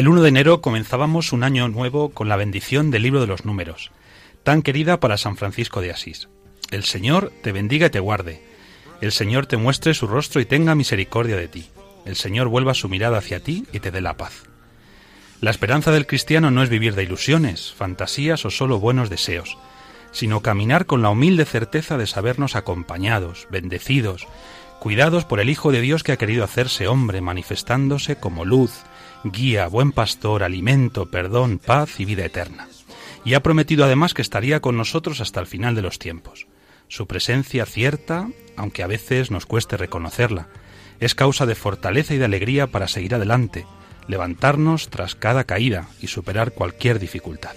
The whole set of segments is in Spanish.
El 1 de enero comenzábamos un año nuevo con la bendición del libro de los números, tan querida para San Francisco de Asís. El Señor te bendiga y te guarde. El Señor te muestre su rostro y tenga misericordia de ti. El Señor vuelva su mirada hacia ti y te dé la paz. La esperanza del cristiano no es vivir de ilusiones, fantasías o solo buenos deseos, sino caminar con la humilde certeza de sabernos acompañados, bendecidos, cuidados por el Hijo de Dios que ha querido hacerse hombre, manifestándose como luz, guía, buen pastor, alimento, perdón, paz y vida eterna. Y ha prometido además que estaría con nosotros hasta el final de los tiempos. Su presencia cierta, aunque a veces nos cueste reconocerla, es causa de fortaleza y de alegría para seguir adelante, levantarnos tras cada caída y superar cualquier dificultad.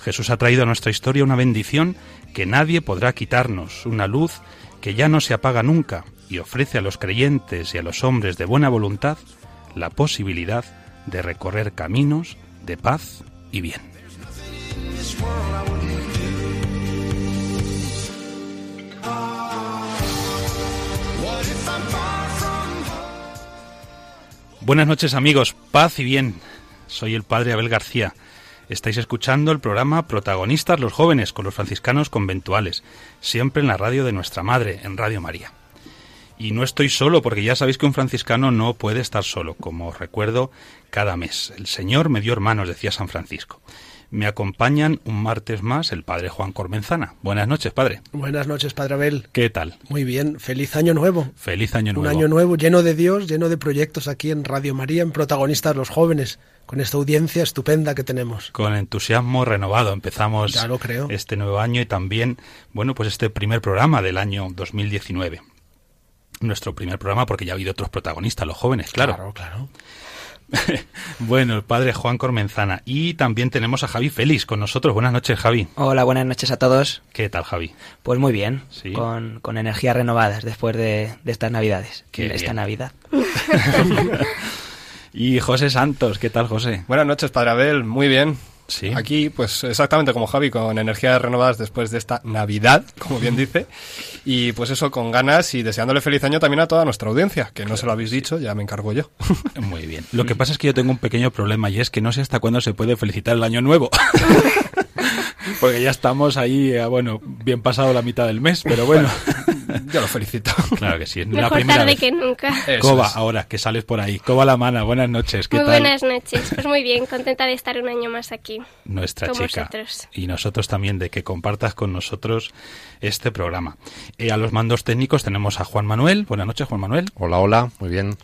Jesús ha traído a nuestra historia una bendición que nadie podrá quitarnos, una luz que ya no se apaga nunca y ofrece a los creyentes y a los hombres de buena voluntad la posibilidad de recorrer caminos de paz y bien. Buenas noches amigos, paz y bien. Soy el padre Abel García. Estáis escuchando el programa Protagonistas los jóvenes con los franciscanos conventuales, siempre en la radio de nuestra madre, en Radio María. Y no estoy solo, porque ya sabéis que un franciscano no puede estar solo, como os recuerdo cada mes. El Señor me dio hermanos, decía San Francisco. Me acompañan un martes más el padre Juan Cormenzana. Buenas noches, padre. Buenas noches, Padre Abel. ¿Qué tal? Muy bien, feliz año nuevo. Feliz año nuevo. Un año nuevo lleno de Dios, lleno de proyectos aquí en Radio María, en Protagonistas los Jóvenes, con esta audiencia estupenda que tenemos. Con entusiasmo renovado empezamos Ya lo creo. este nuevo año y también, bueno, pues este primer programa del año 2019. Nuestro primer programa porque ya ha habido otros protagonistas, los jóvenes, claro. claro. claro. Bueno, el padre Juan Cormenzana. Y también tenemos a Javi Félix con nosotros. Buenas noches, Javi. Hola, buenas noches a todos. ¿Qué tal, Javi? Pues muy bien, Sí. con, con energías renovadas después de, de estas navidades. Qué de esta bien. Navidad. Y José Santos. ¿Qué tal, José? Buenas noches, Padre Abel. Muy bien. Sí. Aquí, pues exactamente como Javi, con energías renovadas después de esta Navidad, como bien dice. Y pues eso, con ganas y deseándole feliz año también a toda nuestra audiencia, que no se lo habéis dicho, ya me encargo yo. Muy bien. Lo que pasa es que yo tengo un pequeño problema y es que no sé hasta cuándo se puede felicitar el año nuevo. Porque ya estamos ahí, eh, bueno, bien pasado la mitad del mes, pero bueno. yo lo felicito. Claro que sí. es la Mejor primera tarde vez. que nunca. Eso Coba, es. ahora que sales por ahí. Coba la mana, buenas noches. ¿Qué Muy tal? buenas noches. Pues muy bien, contenta de estar un año más aquí. Nuestra con chica. vosotros. Y nosotros también de que compartas con nosotros este programa. Eh, a los mandos técnicos tenemos a Juan Manuel. Buenas noches, Juan Manuel. Hola, hola, muy bien.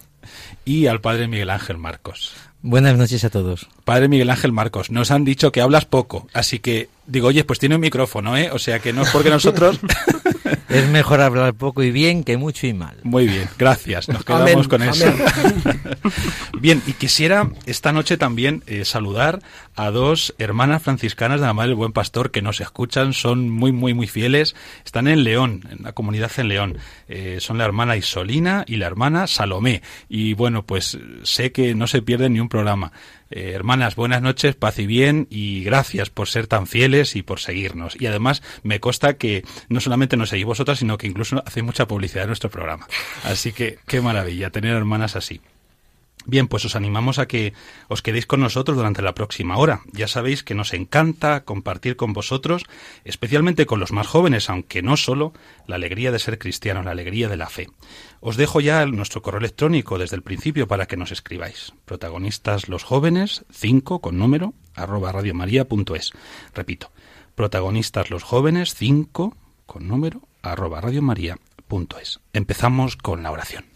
Y al padre Miguel Ángel Marcos. Buenas noches a todos. Padre Miguel Ángel Marcos, nos han dicho que hablas poco, así que digo, oye, pues tiene un micrófono, ¿eh? O sea que no es porque nosotros... Es mejor hablar poco y bien que mucho y mal. Muy bien, gracias. Nos quedamos Amén, con eso. amén. bien, y quisiera esta noche también eh, saludar a dos hermanas franciscanas de la Madre del Buen Pastor que nos escuchan, son muy, muy, muy fieles. Están en León, en la comunidad en León. Eh, son la hermana Isolina y la hermana Salomé. Y bueno, pues sé que no se pierden ni un programa. Eh, hermanas, buenas noches, paz y bien, y gracias por ser tan fieles y por seguirnos. Y además me consta que no solamente nos seguís vosotras, sino que incluso hacéis mucha publicidad en nuestro programa. Así que qué maravilla tener hermanas así. Bien, pues os animamos a que os quedéis con nosotros durante la próxima hora. Ya sabéis que nos encanta compartir con vosotros, especialmente con los más jóvenes, aunque no solo, la alegría de ser cristianos, la alegría de la fe. Os dejo ya nuestro correo electrónico desde el principio para que nos escribáis. Protagonistas los jóvenes, 5 con número, arroba radiomaria.es. Repito, protagonistas los jóvenes, 5 con número, arroba radiomaria.es. Empezamos con la oración.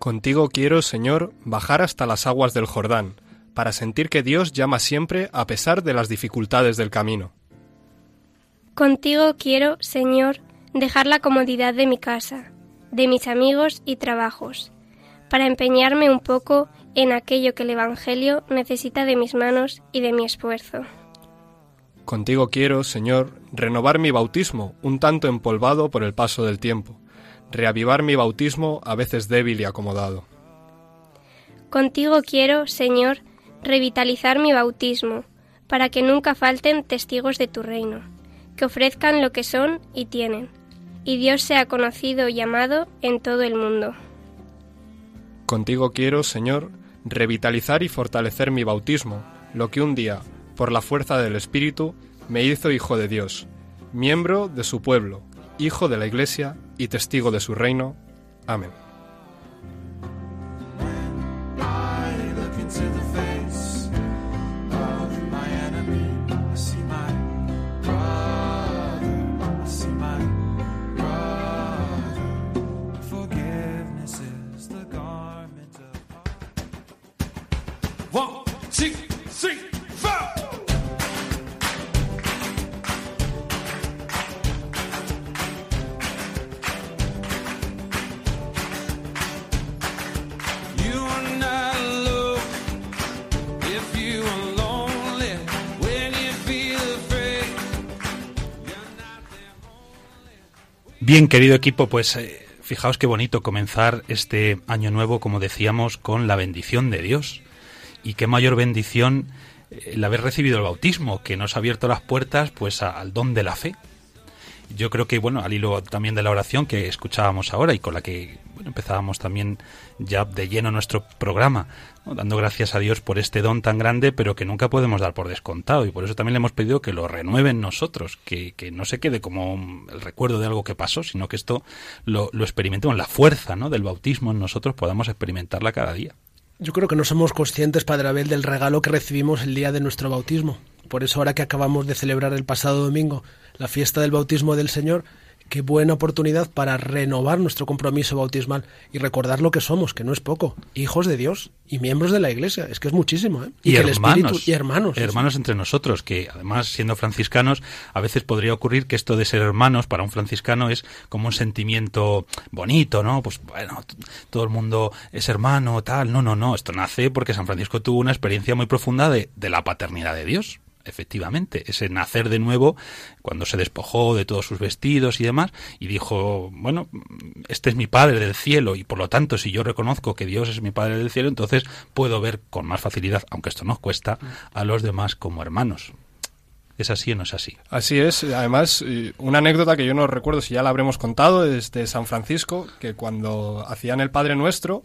Contigo quiero, Señor, bajar hasta las aguas del Jordán, para sentir que Dios llama siempre a pesar de las dificultades del camino. Contigo quiero, Señor, dejar la comodidad de mi casa, de mis amigos y trabajos, para empeñarme un poco en aquello que el Evangelio necesita de mis manos y de mi esfuerzo. Contigo quiero, Señor, renovar mi bautismo, un tanto empolvado por el paso del tiempo, reavivar mi bautismo a veces débil y acomodado. Contigo quiero, Señor, revitalizar mi bautismo, para que nunca falten testigos de tu reino, que ofrezcan lo que son y tienen, y Dios sea conocido y amado en todo el mundo. Contigo quiero, Señor, revitalizar y fortalecer mi bautismo, lo que un día, por la fuerza del Espíritu, me hizo hijo de Dios, miembro de su pueblo, hijo de la Iglesia y testigo de su reino. Amén. Bien, querido equipo, pues eh, fijaos qué bonito comenzar este año nuevo, como decíamos, con la bendición de Dios. Y qué mayor bendición eh, el haber recibido el bautismo, que nos ha abierto las puertas pues a- al don de la fe. Yo creo que, bueno, al hilo también de la oración que escuchábamos ahora y con la que bueno, empezábamos también ya de lleno nuestro programa, dando gracias a Dios por este don tan grande, pero que nunca podemos dar por descontado. Y por eso también le hemos pedido que lo renueve en nosotros, que, que no se quede como el recuerdo de algo que pasó, sino que esto lo, lo experimentemos, la fuerza ¿no? del bautismo en nosotros podamos experimentarla cada día. Yo creo que no somos conscientes, Padre Abel, del regalo que recibimos el día de nuestro bautismo. Por eso ahora que acabamos de celebrar el pasado domingo la fiesta del bautismo del Señor, qué buena oportunidad para renovar nuestro compromiso bautismal y recordar lo que somos, que no es poco, hijos de Dios y miembros de la Iglesia. Es que es muchísimo, ¿eh? Y, que el hermanos, Espíritu- y hermanos. hermanos entre nosotros, que además siendo franciscanos, a veces podría ocurrir que esto de ser hermanos para un franciscano es como un sentimiento bonito, ¿no? Pues bueno, todo el mundo es hermano, tal. No, no, no, esto nace porque San Francisco tuvo una experiencia muy profunda de, de la paternidad de Dios. Efectivamente, ese nacer de nuevo, cuando se despojó de todos sus vestidos y demás, y dijo, bueno, este es mi Padre del cielo, y por lo tanto, si yo reconozco que Dios es mi Padre del cielo, entonces puedo ver con más facilidad, aunque esto nos cuesta, a los demás como hermanos. ¿Es así o no es así? Así es, además, eh, una anécdota que yo no recuerdo si ya la habremos contado es de San Francisco, que cuando hacían el Padre Nuestro,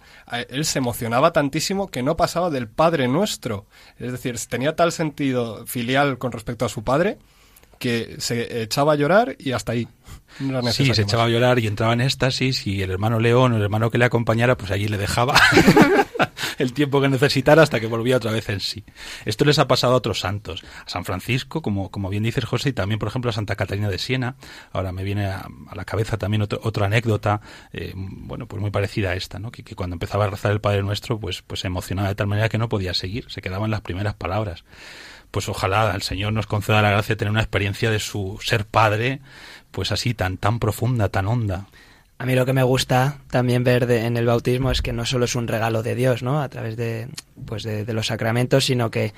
él se emocionaba tantísimo que no pasaba del Padre Nuestro. Es decir, tenía tal sentido filial con respecto a su padre que se echaba a llorar y hasta ahí. No era Sí, se más. echaba a llorar y entraba en éxtasis y el hermano León o el hermano que le acompañara, pues allí le dejaba el tiempo que necesitara hasta que volvía otra vez en sí. Esto les ha pasado a otros santos, a San Francisco, como, como bien dices José, y también, por ejemplo, a Santa Catalina de Siena. Ahora me viene a, la cabeza también otro- otra anécdota, eh, bueno, pues muy parecida a esta, ¿no? Que, que cuando empezaba a rezar el Padre Nuestro, pues, pues se emocionaba de tal manera que no podía seguir, se quedaba en las primeras palabras pues ojalá el Señor nos conceda la gracia de tener una experiencia de su ser padre, pues así tan tan profunda, tan honda. A mí lo que me gusta también ver de- en el bautismo es que no solo es un regalo de Dios, ¿no? A través de, pues de, de los sacramentos, sino que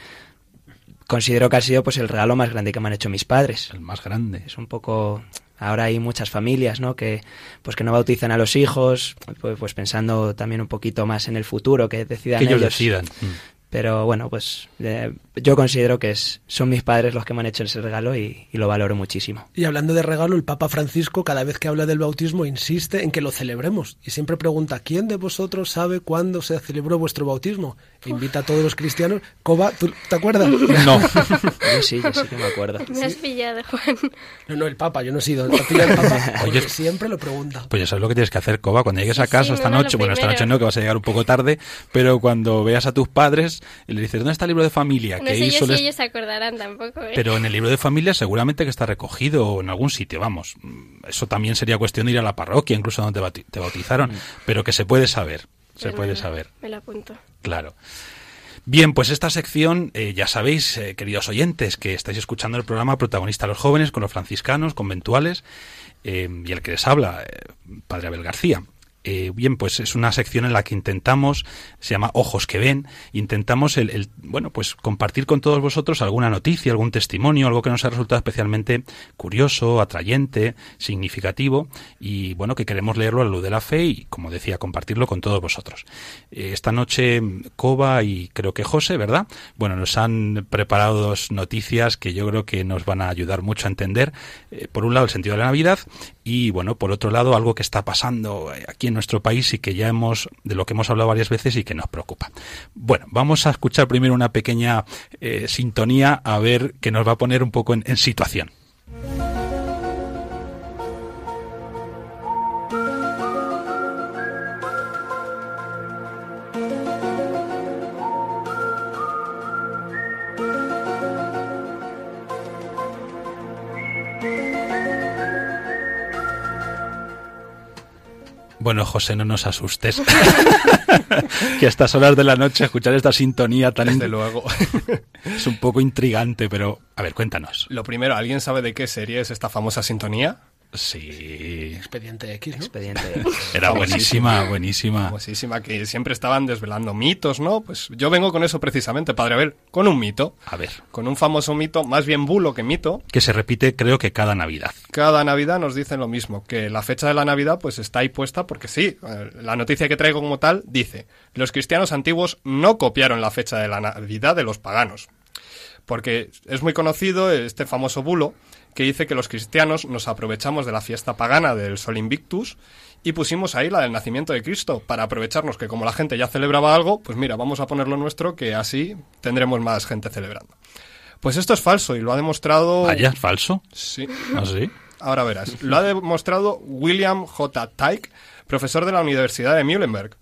considero que ha sido pues el regalo más grande que me han hecho mis padres. El más grande. Es un poco ahora hay muchas familias, ¿no? Que pues que no bautizan a los hijos, pues, pues pensando también un poquito más en el futuro, que decidan Que ellos ellos. decidan. Pero bueno, pues eh, yo considero que es, son mis padres los que me han hecho ese regalo y, y lo valoro muchísimo. Y hablando de regalo, el Papa Francisco cada vez que habla del bautismo insiste en que lo celebremos y siempre pregunta ¿quién de vosotros sabe cuándo se celebró vuestro bautismo? E invita a todos los cristianos. Coba, ¿tú te acuerdas? No. Yo sí, yo sí que me acuerdo. Me has pillado, Juan. No, no, el Papa, yo no he sido. ¿Te pilla el Papa? Oye, siempre lo pregunta. Pues ya sabes lo que tienes que hacer, Coba. Cuando llegues a casa sí, esta no, no, noche, bueno, esta noche no, que vas a llegar un poco tarde, pero cuando veas a tus padres y le dices, ¿dónde está el libro de familia? No que sé yo si ellos se acordarán tampoco, ¿eh? Pero en el libro de familia seguramente que está recogido o en algún sitio, vamos. Eso también sería cuestión de ir a la parroquia, incluso donde te bauti- te bautizaron, pero que se puede saber. se puede me la- saber. Me la apunto. Claro. Bien, pues esta sección, eh, ya sabéis, eh, queridos oyentes, que estáis escuchando el programa Protagonista a los Jóvenes con los franciscanos, conventuales, eh, y el que les habla, eh, Padre Abel García. Eh, bien, pues es una sección en la que intentamos, se llama Ojos que ven, intentamos el, bueno, pues compartir con todos vosotros alguna noticia, algún testimonio, algo que nos ha resultado especialmente curioso, atrayente, significativo, y bueno, que queremos leerlo a la luz de la fe y, como decía, compartirlo con todos vosotros. Eh, esta noche, Coba y creo que José, ¿verdad? Bueno, nos han preparado dos noticias que yo creo que nos van a ayudar mucho a entender, eh, por un lado, el sentido de la Navidad y, bueno, por otro lado, algo que está pasando aquí en nuestro país y que ya hemos, de lo que hemos hablado varias veces y que nos preocupa. Bueno, vamos a escuchar primero una pequeña eh, sintonía a ver que nos va a poner un poco en, en situación. Bueno, José, no nos asustes. que a estas horas de la noche escuchar esta sintonía tan Desde luego. es un poco intrigante, pero a ver, cuéntanos. Lo primero, ¿alguien sabe de qué serie es esta famosa sintonía? Sí, Expediente X, ¿no? Expediente. era buenísima, buenísima. Famosísima, que siempre estaban desvelando mitos, ¿no? Pues yo vengo con eso precisamente, Padre Abel, con un mito. A ver, Con un famoso mito, más bien bulo que mito. que se repite creo que cada Navidad. Cada Navidad nos dicen lo mismo, que la fecha de la Navidad pues está ahí puesta porque sí, eh, la noticia que traigo como tal dice, los cristianos antiguos no copiaron la fecha de la Navidad de los paganos. Porque es muy conocido este famoso bulo que dice que los cristianos nos aprovechamos de la fiesta pagana del Sol Invictus y pusimos ahí la del nacimiento de Cristo para aprovecharnos que como la gente ya celebraba algo, pues mira, vamos a poner lo nuestro que así tendremos más gente celebrando. Pues esto es falso y lo ha demostrado... Vaya, ¿es falso? Sí. ¿Ah, sí? Ahora verás. Lo ha demostrado William J. Tyke, profesor de la Universidad de Muhlenberg.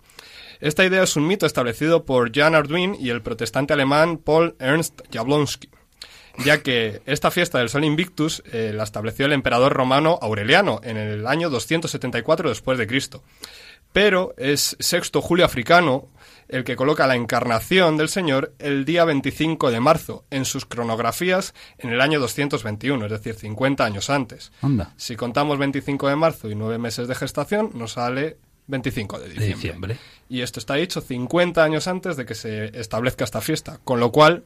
Esta idea es un mito establecido por Jan Arduin y el protestante alemán Paul Ernst Jablonski, ya que esta fiesta del Sol Invictus eh, la estableció el emperador romano Aureliano en el año 274 después de Cristo. Pero es Sexto Julio Africano el que coloca la encarnación del Señor el día 25 de marzo en sus cronografías en el año 221, es decir, 50 años antes. Anda, Si contamos 25 de marzo y 9 meses de gestación, nos sale 25 de de diciembre. diciembre. Y esto está dicho 50 años antes de que se establezca esta fiesta. Con lo cual,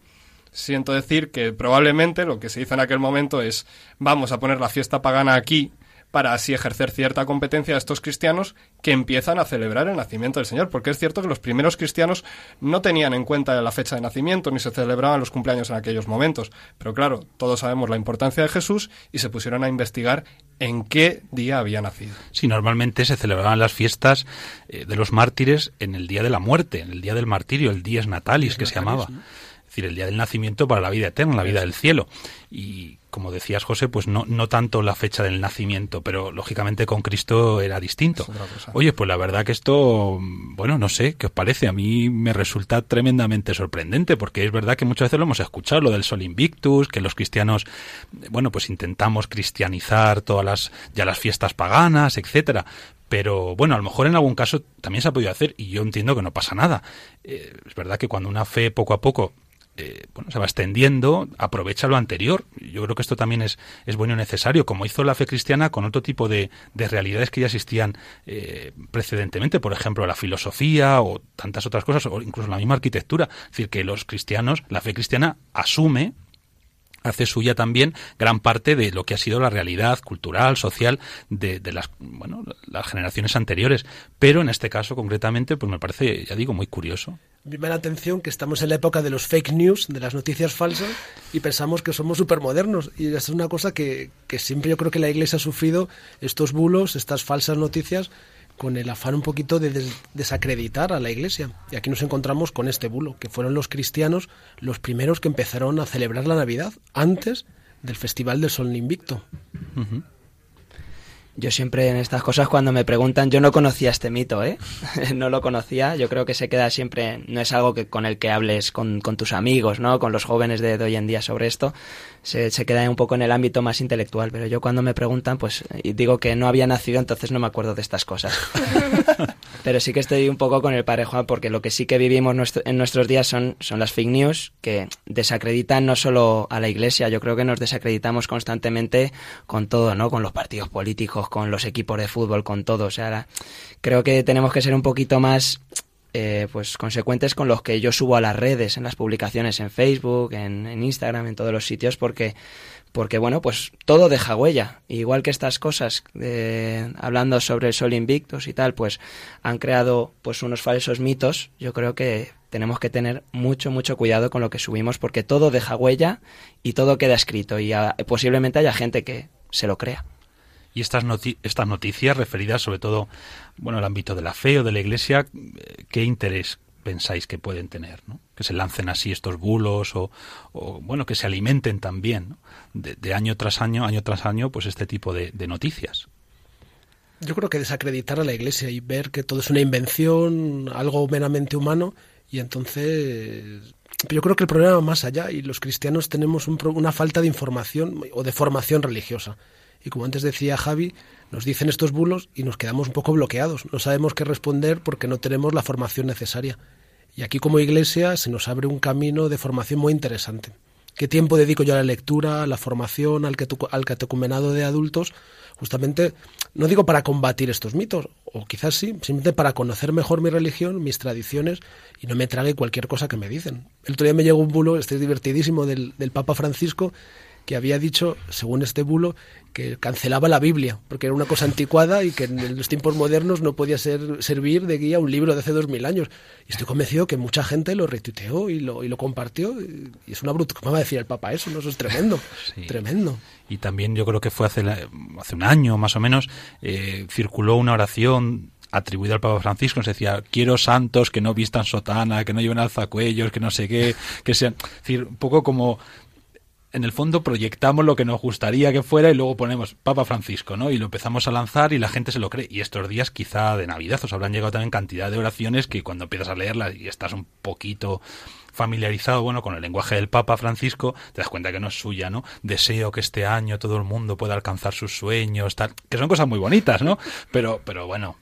siento decir que probablemente lo que se hizo en aquel momento es vamos a poner la fiesta pagana aquí para así ejercer cierta competencia a estos cristianos que empiezan a celebrar el nacimiento del Señor. Porque es cierto que los primeros cristianos no tenían en cuenta la fecha de nacimiento ni se celebraban los cumpleaños en aquellos momentos. Pero claro, todos sabemos la importancia de Jesús y se pusieron a investigar en qué día había nacido. Sí, normalmente se celebraban las fiestas eh, de los mártires en el día de la muerte, en el día del martirio, el dies natalis que se llamaba. Es decir, el día del nacimiento para la vida eterna, la vida del cielo. Y como decías, José, pues no, no tanto la fecha del nacimiento, pero lógicamente con Cristo era distinto. Oye, pues la verdad que esto, bueno, no sé, ¿qué os parece? A mí me resulta tremendamente sorprendente, porque es verdad que muchas veces lo hemos escuchado, lo del Sol Invictus, que los cristianos, bueno, pues intentamos cristianizar todas las, ya las fiestas paganas, etcétera. Pero bueno, a lo mejor en algún caso también se ha podido hacer y yo entiendo que no pasa nada. Eh, es verdad que cuando una fe poco a poco eh, bueno, se va extendiendo, aprovecha lo anterior. Yo creo que esto también es, es bueno y necesario, como hizo la fe cristiana con otro tipo de, de realidades que ya existían eh, precedentemente, por ejemplo, la filosofía o tantas otras cosas, o incluso la misma arquitectura. Es decir, que los cristianos, la fe cristiana asume hace suya también gran parte de lo que ha sido la realidad cultural, social de, las bueno las generaciones anteriores. Pero en este caso concretamente, pues me parece, ya digo, muy curioso. Me la atención que estamos en la época de los fake news, de las noticias falsas, y pensamos que somos supermodernos. Y es una cosa que, que siempre yo creo que la Iglesia ha sufrido estos bulos, estas falsas noticias, con el afán un poquito de des- desacreditar a la Iglesia. Y aquí nos encontramos con este bulo, que fueron los cristianos los primeros que empezaron a celebrar la Navidad antes del Festival del Sol Invicto. Yo siempre en estas cosas cuando me preguntan, yo no conocía este mito, ¿eh? no lo conocía, yo creo que se queda siempre, no es algo que con el que hables con, con tus amigos, ¿no? Con los jóvenes de, de, hoy en día sobre esto, se, se queda un poco en el ámbito más intelectual, pero yo cuando me preguntan, pues digo que no había nacido, entonces no me acuerdo de estas cosas. pero sí que estoy un poco con el padre Juan, porque lo que sí que vivimos nuestro, en nuestros días son, son las fake news, que desacreditan no solo a la iglesia, yo creo que nos desacreditamos constantemente con todo, ¿no? Con los partidos políticos, con los equipos de fútbol, con todo. O sea, creo que tenemos que ser un poquito más eh, pues consecuentes con los que yo subo a las redes, en las publicaciones en Facebook, en, Instagram, en todos los sitios, porque porque bueno, pues todo deja huella. Igual que estas cosas, eh, hablando sobre el Sol Invictus y tal, pues han creado pues unos falsos mitos. Yo creo que tenemos que tener mucho, mucho cuidado con lo que subimos porque todo deja huella y todo queda escrito y a, posiblemente haya gente que se lo crea. Y estas, noti estas noticias referidas sobre todo bueno, al ámbito de la fe o de la iglesia, ¿qué interés pensáis que pueden tener? ¿no? Que se lancen así estos bulos o, bueno, que se alimenten también de, año tras año, año tras año, pues este tipo de, de noticias. Yo creo que desacreditar a la iglesia y ver que todo es una invención, algo meramente humano, y entonces yo creo que el problema va más allá y los cristianos tenemos un, una falta de información o de formación religiosa. Y como antes decía Javi, nos dicen estos bulos y nos quedamos un poco bloqueados. No sabemos qué responder porque no tenemos la formación necesaria. Y aquí como iglesia se nos abre un camino de formación muy interesante. ¿Qué tiempo dedico yo a la lectura, a la formación, al, catecumenado de adultos? Justamente, no digo para combatir estos mitos, o quizás sí, simplemente para conocer mejor mi religión, mis tradiciones, y no me trague cualquier cosa que me dicen. El otro día me llegó un bulo, este es divertidísimo, del Papa Francisco, que había dicho, según este bulo, que cancelaba la Biblia, porque era una cosa anticuada y que en los tiempos modernos no podía ser, servir de guía un libro de hace dos mil años. Y estoy convencido que mucha gente lo retuiteó y lo, y lo compartió. Y es una bruta. ¿Cómo va a decir el Papa eso? No, eso es tremendo. Sí. Tremendo. Y también yo creo que fue hace, hace un año más o menos, eh, circuló una oración atribuida al Papa Francisco, se decía, quiero santos que no vistan sotana, que no lleven alzacuellos, que no sé qué, que sean, es decir, un poco como en el fondo proyectamos lo que nos gustaría que fuera y luego ponemos Papa Francisco, ¿no? Y lo empezamos a lanzar y la gente se lo cree. Y estos días, quizá de Navidad, os habrán llegado también cantidad de oraciones que cuando empiezas a leerlas y estás un poquito familiarizado, bueno, con el lenguaje del Papa Francisco, te das cuenta que no es suya, ¿no? Deseo que este año todo el mundo pueda alcanzar sus sueños, tal, que son cosas muy bonitas, ¿no? Pero, pero bueno,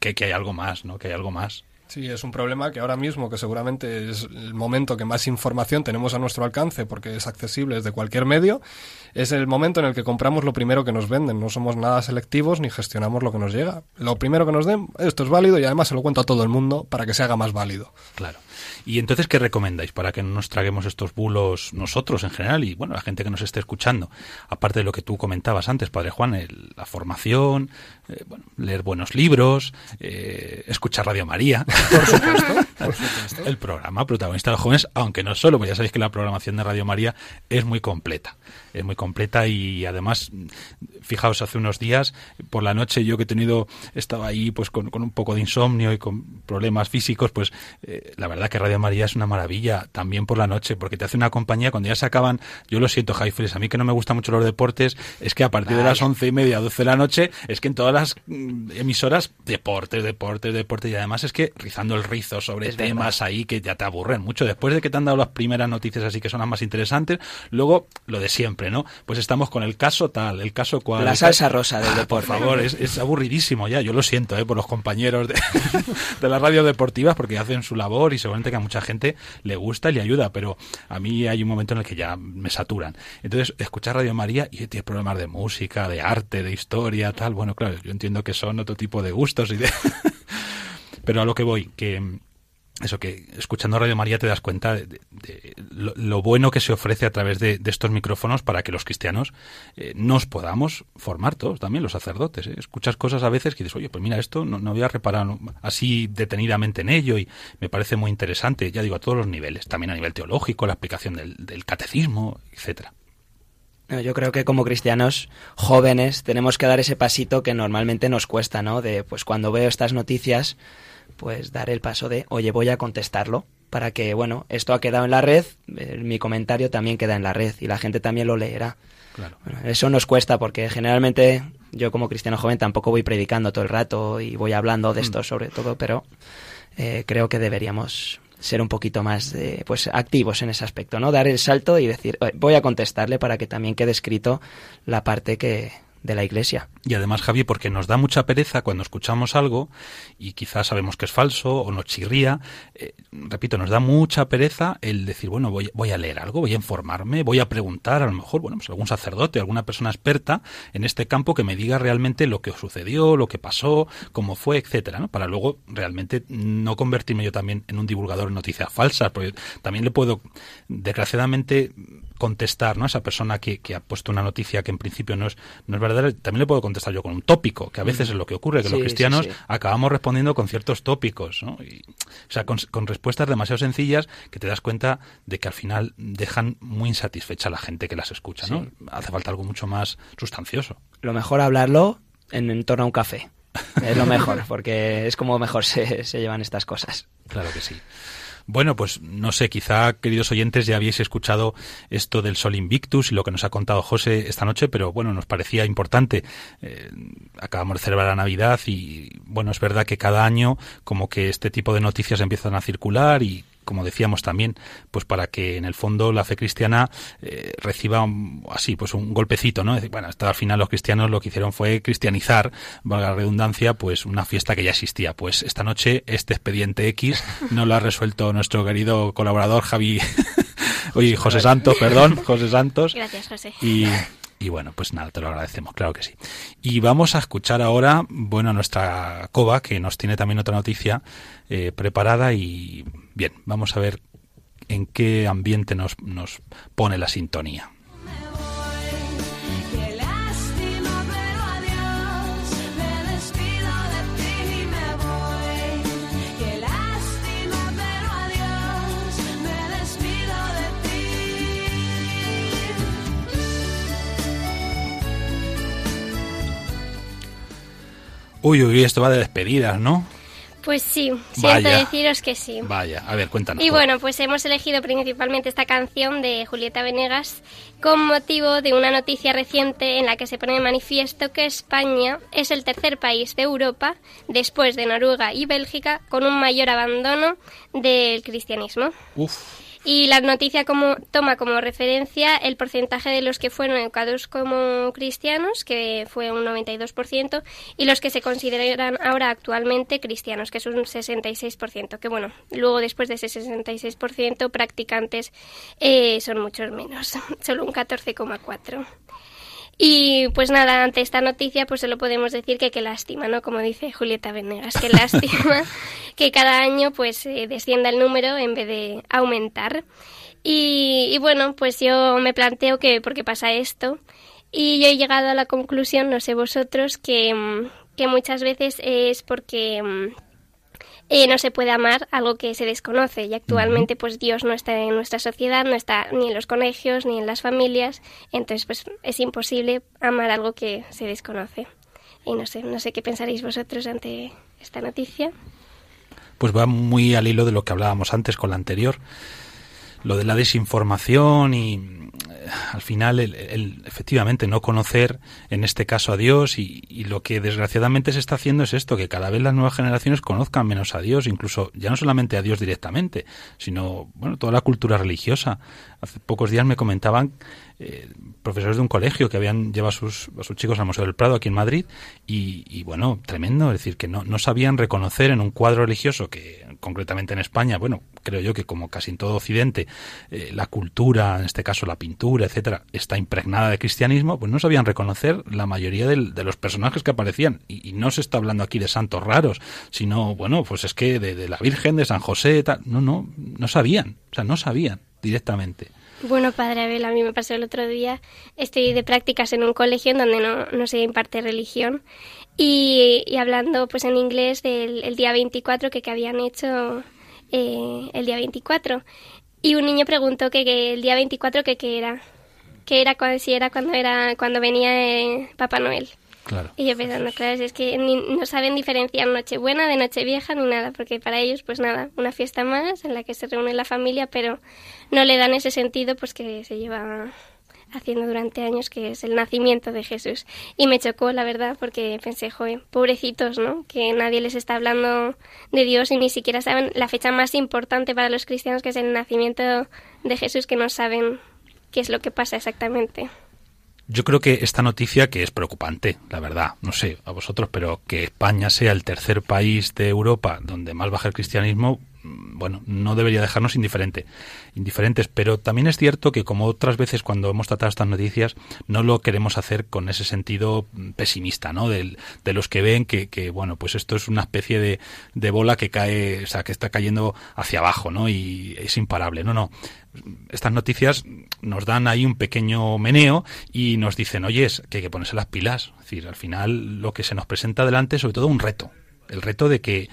que, que hay algo más, ¿no? Que hay algo más. Sí, es un problema que ahora mismo, que seguramente es el momento que más información tenemos a nuestro alcance porque es accesible desde cualquier medio, es el momento en el que compramos lo primero que nos venden. No somos nada selectivos ni gestionamos lo que nos llega. Lo primero que nos den, esto es válido y además se lo cuento a todo el mundo para que se haga más válido. Claro. Y entonces, ¿qué recomendáis para que no nos traguemos estos bulos nosotros en general y, bueno, la gente que nos esté escuchando? Aparte de lo que tú comentabas antes, Padre Juan, el, la formación, eh, bueno, leer buenos libros, eh, escuchar Radio María. Por supuesto, por supuesto. El programa protagonista de los jóvenes, aunque no solo, pues ya sabéis que la programación de Radio María es muy completa. Es muy completa y además, fijaos, hace unos días, por la noche, yo que he tenido, estaba ahí pues con, con un poco de insomnio y con problemas físicos, pues eh, la verdad que Radio María es una maravilla también por la noche, porque te hace una compañía cuando ya se acaban, yo lo siento, Jaifres, a mí que no me gustan mucho los deportes, es que a partir de las once y media, doce de la noche, es que en todas las emisoras, deportes, deportes, deportes, y además es que rizando el rizo sobre es temas verdad. ahí que ya te aburren mucho. Después de que te han dado las primeras noticias así que son las más interesantes, luego lo de siempre, ¿no? Pues estamos con el caso tal, el caso cual. La salsa rosa del ah, deporte. Por favor, es, es, aburridísimo ya, yo lo siento, ¿eh? Por los compañeros de, de las radios deportivas, porque hacen su labor y seguramente que a mucha gente le gusta y le ayuda, pero a mí hay un momento en el que ya me saturan. Entonces, escuchar Radio María y tienes problemas de música, de arte, de historia, tal, bueno, claro, yo entiendo que son otro tipo de gustos y de... pero a lo que voy, que eso que escuchando Radio María te das cuenta de, lo, bueno que se ofrece a través de, estos micrófonos para que los cristianos eh, nos podamos formar todos, también los sacerdotes. ¿eh? Escuchas cosas a veces que dices, oye, pues mira, esto no, no había reparado así detenidamente en ello y me parece muy interesante, ya digo, a todos los niveles, también a nivel teológico, la explicación del, del catecismo, etcétera. Yo creo que como cristianos jóvenes tenemos que dar ese pasito que normalmente nos cuesta, ¿no? De pues cuando veo estas noticias, pues dar el paso de, oye, voy a contestarlo, para que, bueno, esto ha quedado en la red, eh, mi comentario también queda en la red y la gente también lo leerá. Claro. Bueno, eso nos cuesta porque generalmente yo como cristiano joven tampoco voy predicando todo el rato y voy hablando de esto sobre todo, pero eh, creo que deberíamos ser un poquito más eh, pues activos en ese aspecto, ¿no? Dar el salto y decir, "Oye, voy a contestarle para que también quede escrito la parte que de la iglesia. Y además, Javi, porque nos da mucha pereza cuando escuchamos algo y quizás sabemos que es falso o nos chirría, eh, repito, nos da mucha pereza el decir, bueno, voy, voy a leer algo, voy a informarme, voy a preguntar a lo mejor, bueno, pues algún sacerdote, alguna persona experta en este campo que me diga realmente lo que sucedió, lo que pasó, cómo fue, etcétera, ¿no? Para luego realmente no convertirme yo también en un divulgador de noticias falsas, porque también le puedo, desgraciadamente, contestar ¿no? a esa persona que, que ha puesto una noticia que en principio no es, no es verdadera, también le puedo contestar yo con un tópico, que a veces es lo que ocurre, que Sí, los sí, cristianos sí. acabamos respondiendo con ciertos tópicos, ¿no? Y, o sea, con, con respuestas demasiado sencillas que te das cuenta de que al final dejan muy insatisfecha a la gente que las escucha, ¿no? Hace falta algo mucho más sustancioso. Lo mejor hablarlo en, en torno a un café. Es lo mejor, porque es como mejor se, se llevan estas cosas. Claro que sí. Bueno, pues no sé, quizá, queridos oyentes, ya habéis escuchado esto del Sol Invictus y lo que nos ha contado José esta noche, pero bueno, nos parecía importante. Eh, acabamos de celebrar la Navidad y bueno, es verdad que cada año como que este tipo de noticias empiezan a circular y como decíamos también, pues para que en el fondo la fe cristiana eh, reciba un- así, pues un golpecito, ¿no? Es decir, Bueno, hasta al final los cristianos lo que hicieron fue cristianizar, valga la redundancia, pues una fiesta que ya existía. Pues esta noche este expediente X no lo ha resuelto nuestro querido colaborador Javi, oye, José Santos, perdón, José Santos. Gracias, José. Y, y bueno, pues nada, te lo agradecemos, claro que sí. Y vamos a escuchar ahora, bueno, a nuestra Coba, que nos tiene también otra noticia eh, preparada y bien, vamos a ver en qué ambiente nos, nos pone la sintonía. Uy, uy, esto va de despedidas, ¿no? Pues sí, siento deciros que sí. Vaya, a ver, cuéntanos. Y bueno, pues hemos elegido principalmente esta canción de Julieta Venegas con motivo de una noticia reciente en la que se pone de manifiesto que España es el tercer país de Europa, después de Noruega y Bélgica, con un mayor abandono del cristianismo. Uf, Y la noticia como, toma como referencia el porcentaje de los que fueron educados como cristianos, que fue un 92%, y los que se consideran ahora actualmente cristianos, que es un 66%. Que bueno, luego después de ese 66%, practicantes eh, son muchos menos, solo un 14,4%. Y pues nada, ante esta noticia pues solo podemos decir que qué lástima, ¿no? Como dice Julieta Venegas, qué lástima que cada año pues eh, descienda el número en vez de aumentar. Y, y bueno, pues yo me planteo que por qué pasa esto y yo he llegado a la conclusión, no sé vosotros, que, mm, que muchas veces es porque... eh, no se puede amar algo que se desconoce y actualmente pues Dios no está en nuestra sociedad, no está ni en los colegios ni en las familias, entonces pues es imposible amar algo que se desconoce. Y no sé, no sé qué pensaréis vosotros ante esta noticia. pues va muy al hilo de lo que hablábamos antes con la anterior. Lo de la desinformación y al final el, efectivamente no conocer en este caso a Dios y, y lo que desgraciadamente se está haciendo es esto, que cada vez las nuevas generaciones conozcan menos a Dios, incluso ya no solamente a Dios directamente, sino bueno toda la cultura religiosa. Hace pocos días me comentaban eh, profesores de un colegio que habían llevado a sus, chicos al Museo del Prado aquí en Madrid y, bueno, tremendo, es decir, que no, no sabían reconocer en un cuadro religioso que concretamente en España, bueno, creo yo que como casi en todo Occidente, eh, la cultura, en este caso la pintura, etcétera, está impregnada de cristianismo, pues no sabían reconocer la mayoría de los personajes que aparecían. Y, y no se está hablando aquí de santos raros, sino, bueno, pues es que de, de la Virgen, de San José, tal. No, no, no sabían, o sea, no sabían directamente. Bueno, padre Abel, a mí me pasó el otro día, estoy de prácticas en un colegio en donde no, no se imparte religión. Y, hablando pues en inglés del el día 24 que, que habían hecho eh, el día 24 y un niño preguntó que, que el día 24 que qué era, que era si era cuando era cuando venía eh, Papá Noel. Y yo pensando, claro, es que no saben diferenciar Nochebuena de Nochevieja ni nada, porque para ellos, pues nada, una fiesta más en la que se reúne la familia, pero no le dan ese sentido pues que se lleva haciendo durante años, que es el nacimiento de Jesús. Y me chocó, la verdad, porque pensé, joder, pobrecitos, ¿no? Que nadie les está hablando de Dios y ni siquiera saben la fecha más importante para los cristianos, que es el nacimiento de Jesús, que no saben qué es lo que pasa exactamente. Yo creo que esta noticia, que es preocupante, la verdad, no sé a vosotros, pero que España sea el tercer país de Europa donde más baja el cristianismo, bueno, no debería dejarnos indiferente, indiferentes. Pero también es cierto que, como otras veces cuando hemos tratado estas noticias, no lo queremos hacer con ese sentido mm, pesimista, ¿no? Del- de los que ven que, bueno, pues esto es una especie de, de bola que cae, o sea, que está cayendo hacia abajo, ¿no? Y es imparable. No, no estas noticias nos dan ahí un pequeño meneo y nos dicen, oye, es que hay que ponerse las pilas. Es decir, al final lo que se nos presenta delante es sobre todo un reto. El reto de que,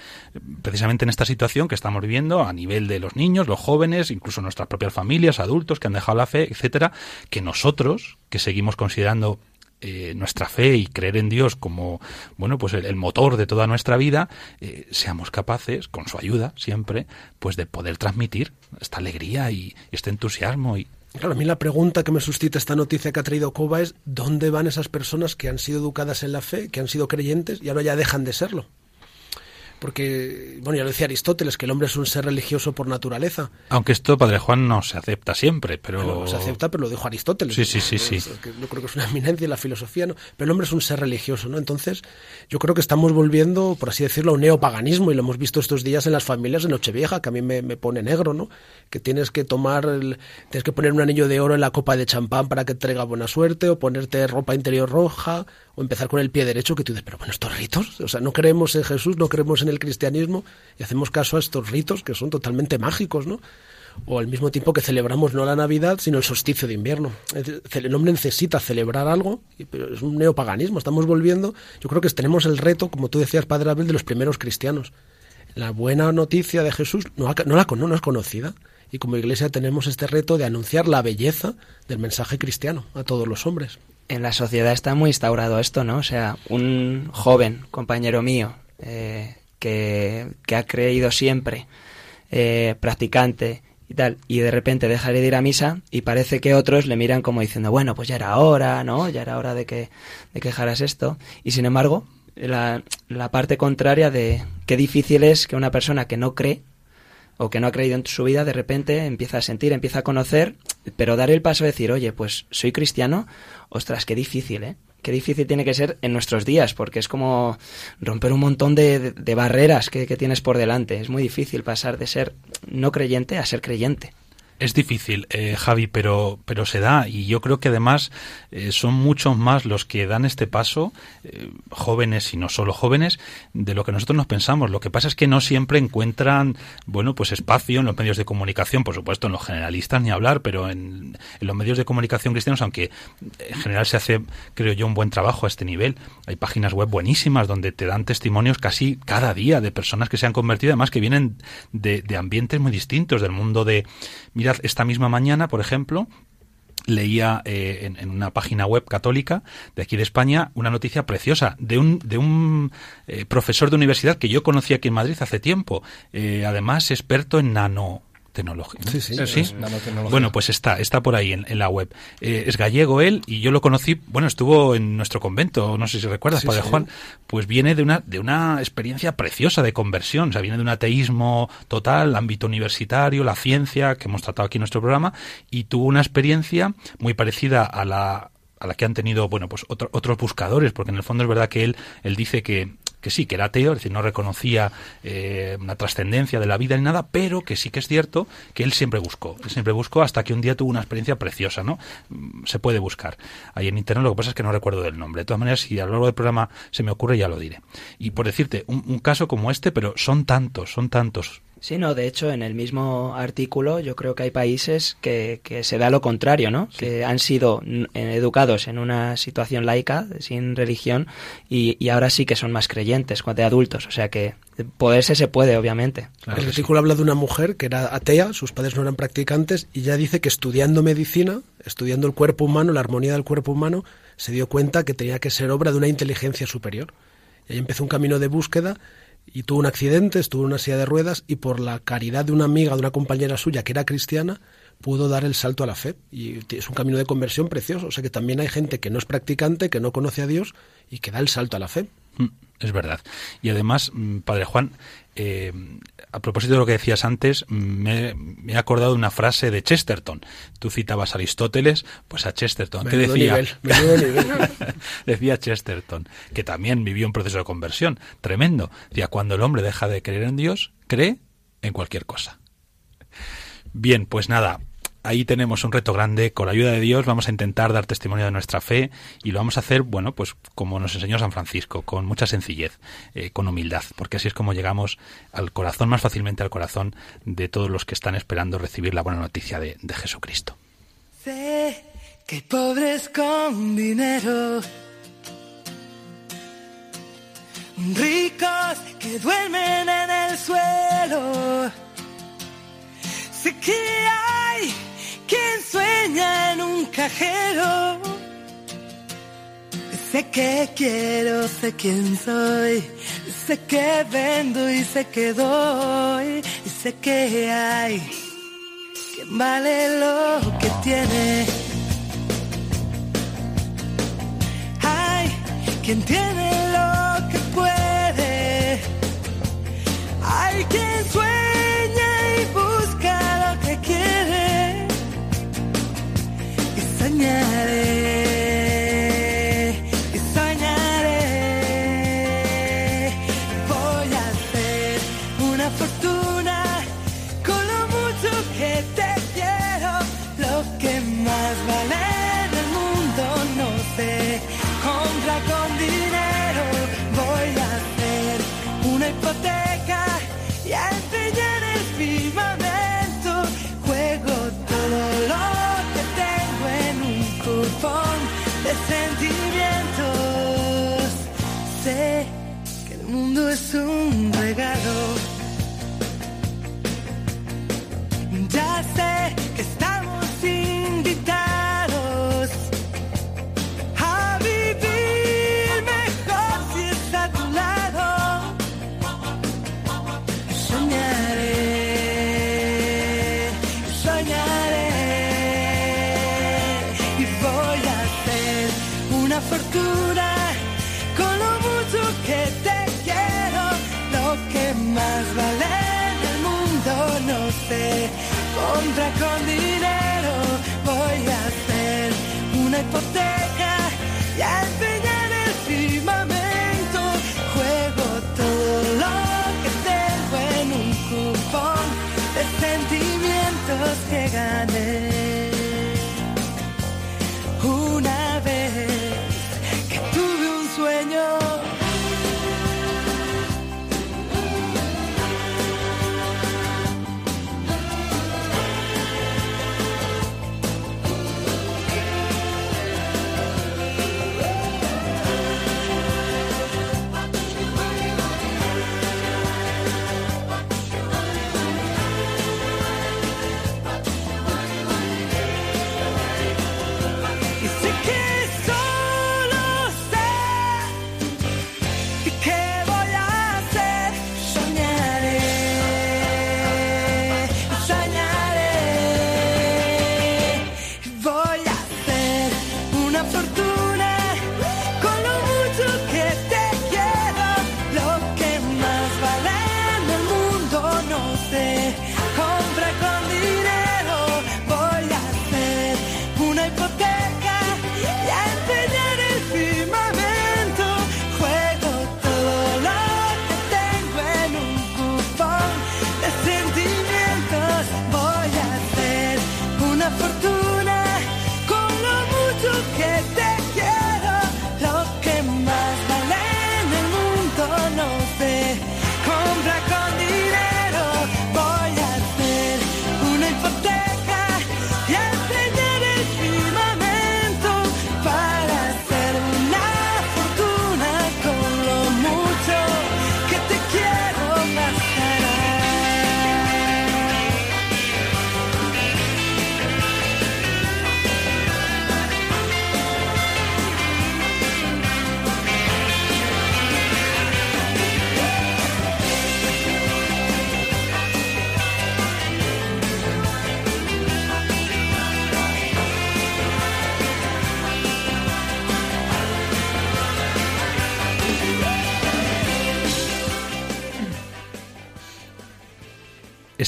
precisamente en esta situación que estamos viviendo, a nivel de los niños, los jóvenes, incluso nuestras propias familias, adultos que han dejado la fe, etcétera, que nosotros, que seguimos considerando eh, nuestra fe y creer en Dios como bueno pues el, motor de toda nuestra vida eh, seamos capaces con su ayuda siempre pues de poder transmitir esta alegría y este entusiasmo y Claro, a mí la pregunta que me suscita esta noticia que ha traído Coba es ¿dónde van esas personas que han sido educadas en la fe, que han sido creyentes y ahora ya dejan de serlo? Porque, bueno, ya lo decía Aristóteles, que el hombre es un ser religioso por naturaleza. aunque esto padre Juan no se acepta siempre pero Bueno, se acepta, pero lo dijo Aristóteles. Sí, sí, sí, sí. Que Yo creo que es una eminencia en la filosofía, ¿no? Pero el hombre es un ser religioso, ¿no? Entonces, yo creo que estamos volviendo, por así decirlo, a un neopaganismo y lo hemos visto estos días en las familias de Nochevieja, que a mí me, me pone negro, ¿no? Que tienes que tomar, el- tienes que poner un anillo de oro en la copa de champán para que te traiga buena suerte, o ponerte ropa interior roja, o empezar con el pie derecho, que tú dices, pero bueno, estos ritos, o sea, no creemos en Jesús, no creemos en el cristianismo y hacemos caso a estos ritos que son totalmente mágicos, ¿no? o al mismo tiempo que celebramos no la Navidad, sino el solsticio de invierno. El hombre necesita celebrar algo, pero es un neopaganismo. Estamos volviendo, yo creo que tenemos el reto, como tú decías, Padre Abel, de los primeros cristianos. La buena noticia de Jesús no, la no es conocida. Y como iglesia tenemos este reto de anunciar la belleza del mensaje cristiano a todos los hombres. En la sociedad está muy instaurado esto, ¿no? O sea, un joven compañero mío eh, que, que ha creído siempre, eh, practicante y tal, y de repente deja de ir a misa y parece que otros le miran como diciendo, bueno, pues ya era hora, ¿no? Ya era hora de que, de que dejaras esto. Y sin embargo, la, la parte contraria de qué difícil es que una persona que no cree o que no ha creído en su vida, de repente empieza a sentir, empieza a conocer, pero dar el paso de decir, oye, pues soy cristiano, ostras, qué difícil, ¿eh? Qué difícil tiene que ser en nuestros días, porque es como romper un montón de, de- barreras que tienes por delante. Es muy difícil pasar de ser no creyente a ser creyente. Es difícil, eh, Javi, pero, pero se da y yo creo que además eh, son muchos más los que dan este paso, eh, jóvenes y no solo jóvenes, de lo que nosotros nos pensamos. Lo que pasa es que no siempre encuentran, bueno, pues espacio en los medios de comunicación, por supuesto, en los generalistas ni hablar, pero en, los medios de comunicación cristianos, aunque en general se hace, creo yo, un buen trabajo a este nivel. Hay páginas web buenísimas donde te dan testimonios casi cada día de personas que se han convertido, además que vienen de, de ambientes muy distintos, del mundo de... Esta misma mañana, por ejemplo, leía eh, en, en una página web católica de aquí de España una noticia preciosa de un, de un eh, profesor de universidad que yo conocí aquí en Madrid hace tiempo, eh, además experto en nano tecnología. Sí, sí. Es, nanotecnología. Bueno, pues está, está por ahí en, en la web. Eh, es gallego él y yo lo conocí, bueno, estuvo en nuestro convento, no sé si recuerdas, Sí, Padre sí. Juan, pues viene de una, de una experiencia preciosa de conversión, o sea, viene de un ateísmo total, ámbito universitario, la ciencia, que hemos tratado aquí en nuestro programa, y tuvo una experiencia muy parecida a la a la que han tenido bueno pues otro- otros buscadores porque en el fondo es verdad que él él dice que que sí, que era ateo, es decir, no reconocía eh, una trascendencia de la vida ni nada, pero que sí que es cierto que él siempre buscó, él siempre buscó hasta que un día tuvo una experiencia preciosa, ¿no? Mm, Se puede buscar ahí en internet, lo que pasa es que no recuerdo del nombre. De todas maneras, si a lo largo del programa se me ocurre, ya lo diré. Y por decirte, un, un caso como este, pero son tantos, son tantos Sí, no, de hecho, en el mismo artículo yo creo que hay países que, que se da lo contrario, ¿no? Que han sido eh, educados en una situación laica, sin religión, y, y ahora sí que son más creyentes, de adultos. O sea que poderse se puede, obviamente. el artículo habla de una mujer que era atea, sus padres no eran practicantes, y ya dice que estudiando medicina, estudiando el cuerpo humano, la armonía del cuerpo humano, se dio cuenta que tenía que ser obra de una inteligencia superior. Y ahí empezó un camino de búsqueda y tuvo un accidente, estuvo en una silla de ruedas y por la caridad de una amiga, de una compañera suya que era cristiana, pudo dar el salto a la fe. Y es un camino de conversión precioso. O sea que también hay gente que no es practicante, que no conoce a Dios y que da el salto a la fe. Mm, Es verdad. Y además, mm, Padre Juan, eh, a propósito de lo que decías antes, mm, me, me he acordado de una frase de Chesterton. Tú citabas a Aristóteles, pues a Chesterton. ¿Qué decía? nivel, menudo nivel. decía Chesterton, que también vivió un proceso de conversión tremendo. Decía, cuando el hombre deja de creer en Dios, cree en cualquier cosa. Bien, pues nada, ahí tenemos un reto grande. Con la ayuda de Dios vamos a intentar dar testimonio de nuestra fe y lo vamos a hacer, bueno, pues como nos enseñó San Francisco, con mucha sencillez, eh, con humildad, porque así es como llegamos al corazón, más fácilmente al corazón de todos los que están esperando recibir la buena noticia de, Jesucristo. Sé que pobres con dinero, ricos que duermen en el suelo. Sé que hay quien sueña en un cajero. Sé que quiero, sé quién soy, sé que vendo y sé que doy, y sé que hay quien vale lo que tiene. Hay quien tiene lo que puede. Hay quien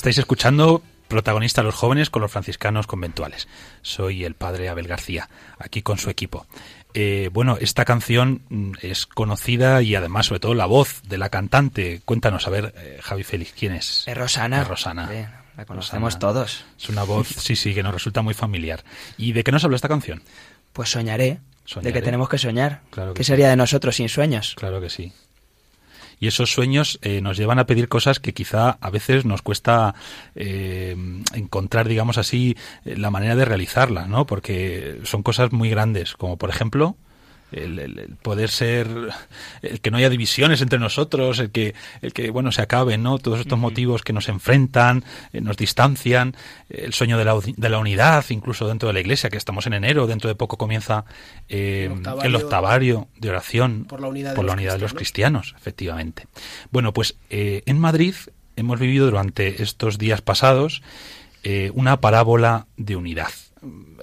Estáis escuchando protagonista los jóvenes con los franciscanos conventuales. Soy el padre Abel García, aquí con su equipo. Eh, bueno, esta canción mm, es conocida y además, sobre todo, la voz de la cantante. Cuéntanos, a ver, eh, Javi Félix, ¿quién es? Es Rosana. Es Rosana. Sí, la conocemos Rosana. todos. Es una voz, sí, sí, que nos resulta muy familiar. ¿Y de qué nos habla esta canción? Pues soñaré, Soñaré. de que tenemos que soñar. Claro que ¿Qué sí. sería de nosotros sin sueños? Claro que sí. Y esos sueños eh, nos llevan a pedir cosas que quizá a veces nos cuesta eh, encontrar, digamos así, la manera de realizarla, ¿no? Porque son cosas muy grandes, como por ejemplo el, poder ser, el que no haya divisiones entre nosotros, el que, el que bueno, se acaben, ¿no? Todos estos motivos que nos enfrentan, eh, nos distancian, el sueño de la, de la unidad, incluso dentro de la iglesia, que estamos en enero, dentro de poco comienza eh, El el, octavario de oración por la unidad de por la los unidad de los cristianos. cristianos, efectivamente. Bueno, pues eh, en Madrid hemos vivido durante estos días pasados eh, una parábola de unidad.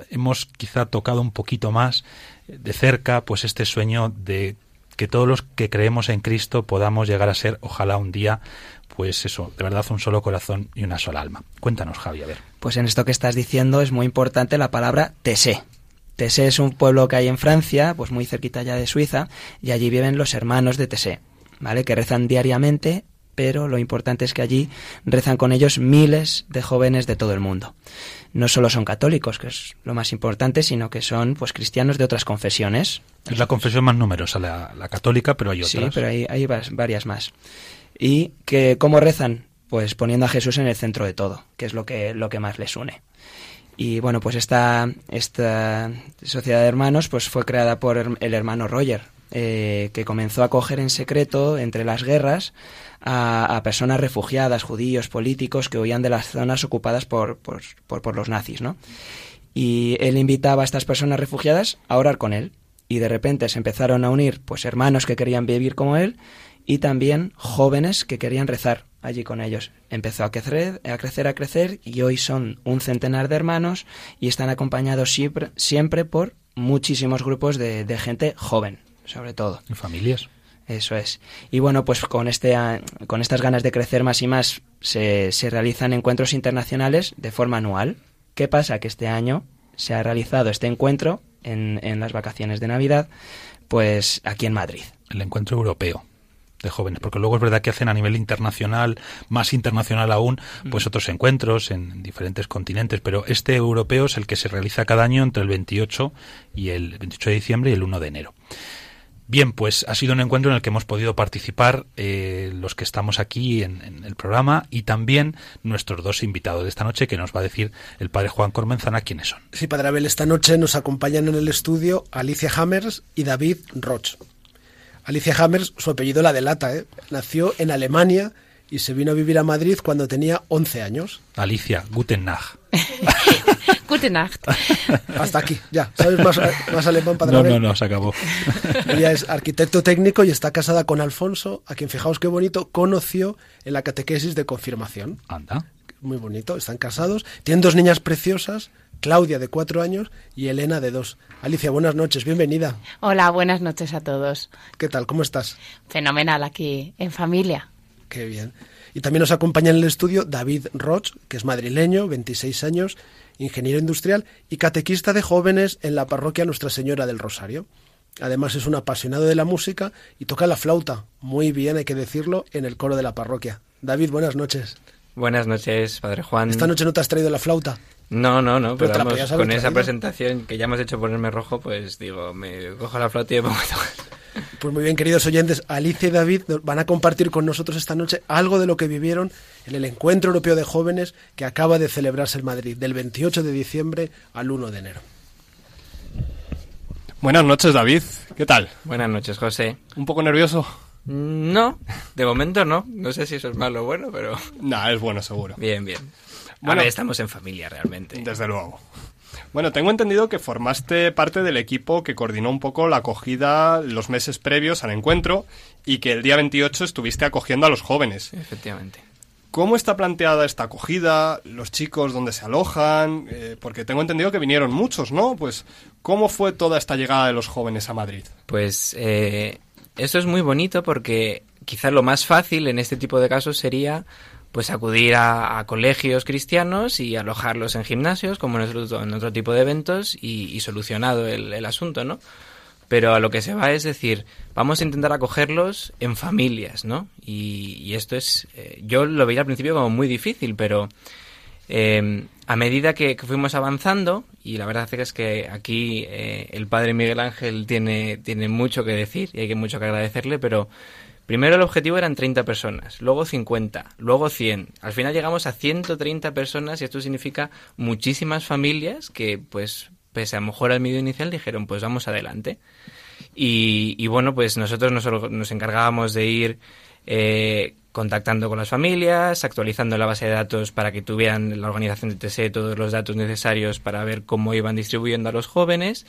Hemos quizá tocado un poquito más de cerca pues este sueño de que todos los que creemos en Cristo podamos llegar a ser, ojalá un día, pues eso, de verdad un solo corazón y una sola alma. Cuéntanos, Javi, a ver. Pues en esto que estás diciendo es muy importante la palabra Tessé. Tessé es un pueblo que hay en Francia, pues muy cerquita ya de Suiza, y allí viven los hermanos de Tessé, ¿vale? Que rezan diariamente, pero lo importante es que allí rezan con ellos miles de jóvenes de todo el mundo. No solo son católicos, que es lo más importante, sino que son pues cristianos de otras confesiones, Es la confesión más numerosa, la, la católica, pero hay otras. Sí, pero hay, varias más. ¿Y que cómo rezan? Pues poniendo a Jesús en el centro de todo, que es lo que, lo que más les une. Y bueno, pues esta, esta sociedad de hermanos pues fue creada por el hermano Roger, eh, que comenzó a acoger en secreto, entre las guerras, a, personas refugiadas, judíos, políticos, que huían de las zonas ocupadas por, por, por, los nazis, ¿no? Y él invitaba a estas personas refugiadas a orar con él. Y de repente se empezaron a unir pues hermanos que querían vivir como él y también jóvenes que querían rezar allí con ellos. Empezó a crecer, a crecer, a crecer y hoy son un centenar de hermanos y están acompañados siempre, siempre por muchísimos grupos de gente joven, sobre todo. ¿Y familias? Eso es. Y bueno, pues con, este, con estas ganas de crecer más y más se, se realizan encuentros internacionales de forma anual. ¿Qué pasa? Que este año se ha realizado este encuentro en, en las vacaciones de Navidad, pues aquí en Madrid. el encuentro europeo de jóvenes, porque luego es verdad que hacen a nivel internacional, más internacional aún, pues otros encuentros en diferentes continentes, pero este europeo es el que se realiza cada año entre el 28 y el 28 de diciembre y el 1 de enero. Bien, pues ha sido un encuentro en el que hemos podido participar eh, los que estamos aquí en, en el programa y también nuestros dos invitados de esta noche que nos va a decir el padre Juan Cormenzana quiénes son. Sí, Padre Abel, esta noche nos acompañan en el estudio Alicia Hammers y David Roch. Alicia Hammers, su apellido la delata, ¿eh? Nació en Alemania y se vino a vivir a Madrid cuando tenía 11 años. Alicia, Guten Nacht. Hasta aquí, ya. ¿Sabes más, más alemán, Padre No, no, no, se acabó. Ella es arquitecto técnico y está casada con Alfonso, a quien, fijaos qué bonito, conoció en la catequesis de confirmación. Anda. Muy bonito, están casados. Tienen dos niñas preciosas, Claudia de cuatro años y Elena de dos. Alicia, buenas noches, bienvenida. Hola, buenas noches a todos. ¿Qué tal? ¿Cómo estás? Fenomenal aquí en familia. Qué bien. Y también nos acompaña en el estudio David Roch, que es madrileño, 26 años, ingeniero industrial y catequista de jóvenes en la parroquia Nuestra Señora del Rosario. Además es un apasionado de la música y toca la flauta, muy bien hay que decirlo, en el coro de la parroquia. David, buenas noches. Buenas noches, Padre Juan. Esta noche no te has traído la flauta. No, no, no, Pero vamos, con esa presentación que ya hemos hecho ponerme rojo, pues digo, me cojo la flauta y me pongo a tocar. Pues muy bien, queridos oyentes, Alicia y David van a compartir con nosotros esta noche algo de lo que vivieron en el Encuentro Europeo de Jóvenes que acaba de celebrarse en Madrid, del 28 de diciembre al 1 de enero. Buenas noches, David. ¿Qué tal? Buenas noches, José. ¿Un poco nervioso? Mm, No, de momento no. No sé si eso es malo o bueno, pero Nah, es bueno, seguro. bien, bien. Bueno. a ver, estamos en familia realmente. Desde luego. Bueno, tengo entendido que formaste parte del equipo que coordinó un poco la acogida los meses previos al encuentro y que el día 28 estuviste acogiendo a los jóvenes. Efectivamente. ¿Cómo está planteada esta acogida? ¿Los chicos dónde se alojan? Eh, porque tengo entendido que vinieron muchos, ¿no? Pues, ¿cómo fue toda esta llegada de los jóvenes a Madrid? Pues eh, esto es muy bonito porque quizás lo más fácil en este tipo de casos sería pues acudir a, colegios cristianos y alojarlos en gimnasios, como en otro, en otro tipo de eventos, y, solucionado el, asunto, ¿no? Pero a lo que se va es decir, vamos a intentar acogerlos en familias, ¿no? Y, y esto es, eh, yo lo veía al principio como muy difícil, pero eh, a medida que, fuimos avanzando, y la verdad es que aquí eh, el padre Miguel Ángel tiene, tiene mucho que decir y hay mucho que agradecerle, pero primero el objetivo eran 30 personas, luego 50, luego 100. Al final llegamos a 130 personas y esto significa muchísimas familias que, pues, pese a lo mejor al medio inicial, dijeron, pues vamos adelante. Y, y bueno, pues nosotros nos, nos encargábamos de ir eh, contactando con las familias, actualizando la base de datos para que tuvieran la organización de TSE todos los datos necesarios para ver cómo iban distribuyendo a los jóvenes.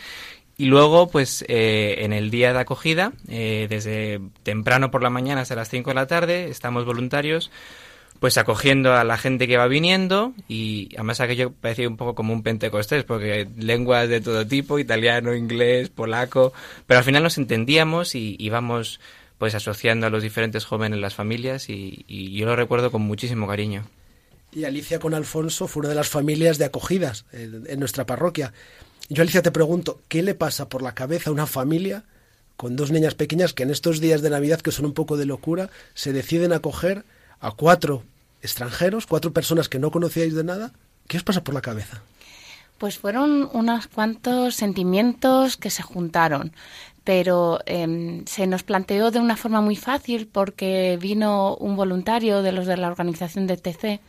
Y luego, pues eh, en el día de acogida, eh, desde temprano por la mañana hasta las 5 de la tarde, estamos voluntarios pues acogiendo a la gente que va viniendo y además aquello parecía un poco como un pentecostés porque lenguas de todo tipo, italiano, inglés, polaco, pero al final nos entendíamos y íbamos pues asociando a los diferentes jóvenes las familias y, yo lo recuerdo con muchísimo cariño. Y Alicia con Alfonso fue una de las familias de acogidas en, en nuestra parroquia. Yo, Alicia, te pregunto, ¿qué le pasa por la cabeza a una familia con dos niñas pequeñas que en estos días de Navidad, que son un poco de locura, se deciden acoger a cuatro extranjeros, cuatro personas que no conocíais de nada? ¿Qué os pasa por la cabeza? Pues fueron unos cuantos sentimientos que se juntaron, pero em, se nos planteó de una forma muy fácil porque vino un voluntario de los de la organización de TC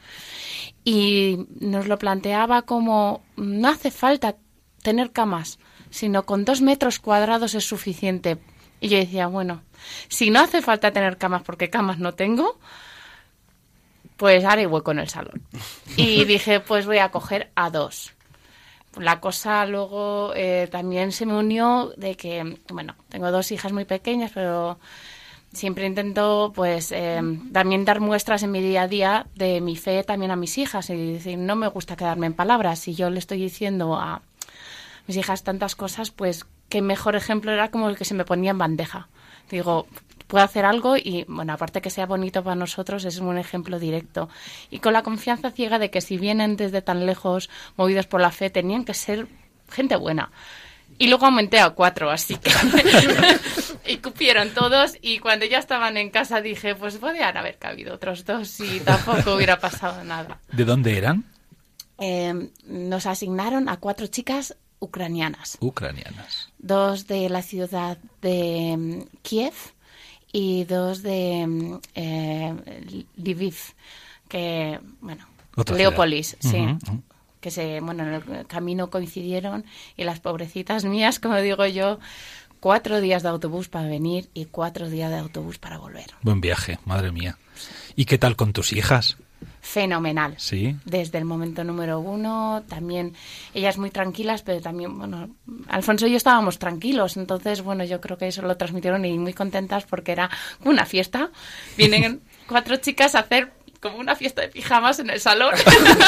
y nos lo planteaba como no hace falta tener camas, sino con dos metros cuadrados es suficiente. Y yo decía, bueno, si no hace falta tener camas porque camas no tengo, pues haré hueco en el salón. Y dije, pues voy a coger a dos. La cosa luego eh, también se me unió de que, bueno, tengo dos hijas muy pequeñas, pero siempre intento, pues, eh, también dar muestras en mi día a día de mi fe también a mis hijas. Y decir, no me gusta quedarme en palabras. Si yo le estoy diciendo a mis hijas tantas cosas, pues, qué mejor ejemplo era como el que se me ponía en bandeja. Digo, puedo hacer algo y, bueno, aparte que sea bonito para nosotros, es un ejemplo directo. Y con la confianza ciega de que si vienen desde tan lejos, movidos por la fe, tenían que ser gente buena. Y luego aumenté a cuatro, así que... y cupieron todos y cuando ya estaban en casa dije, pues podrían haber cabido otros dos y tampoco hubiera pasado nada. ¿De dónde eran? Eh, nos asignaron a cuatro chicas ucranianas Ucranianas. dos de la ciudad de mm, Kiev y dos de mm, eh, Lviv, que, bueno, Otra Leópolis, sí. Que se, bueno, en el camino coincidieron y las pobrecitas mías, como digo yo, cuatro días de autobús para venir y cuatro días de autobús para volver. Buen viaje, madre mía. ¿Y qué tal con tus hijas? Fenomenal. Sí. desde el momento número uno, también ellas muy tranquilas, pero también, bueno, Alfonso y yo estábamos tranquilos, entonces, bueno, yo creo que eso lo transmitieron y muy contentas porque era una fiesta. Vienen cuatro chicas a hacer como una fiesta de pijamas en el salón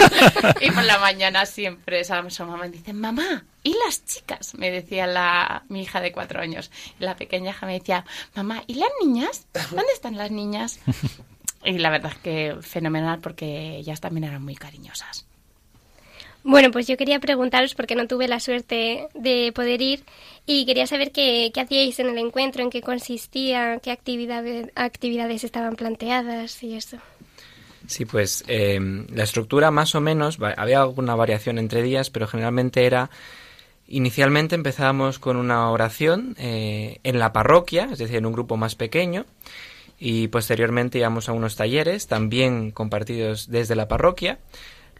y por la mañana siempre esa su mamá me dice, mamá, ¿y las chicas? Me decía la, mi hija de cuatro años. Y la pequeña hija me decía, mamá, ¿y las niñas? ¿Dónde están las niñas? Y la verdad es que fenomenal porque ellas también eran muy cariñosas. Bueno, pues yo quería preguntaros, porque no tuve la suerte de poder ir, y quería saber qué, qué hacíais en el encuentro, en qué consistía, qué actividades, actividades estaban planteadas y eso. Sí, pues eh, la estructura más o menos, había alguna variación entre días, pero generalmente era, inicialmente empezábamos con una oración eh, en la parroquia, es decir, en un grupo más pequeño, y posteriormente íbamos a unos talleres, también compartidos desde la parroquia.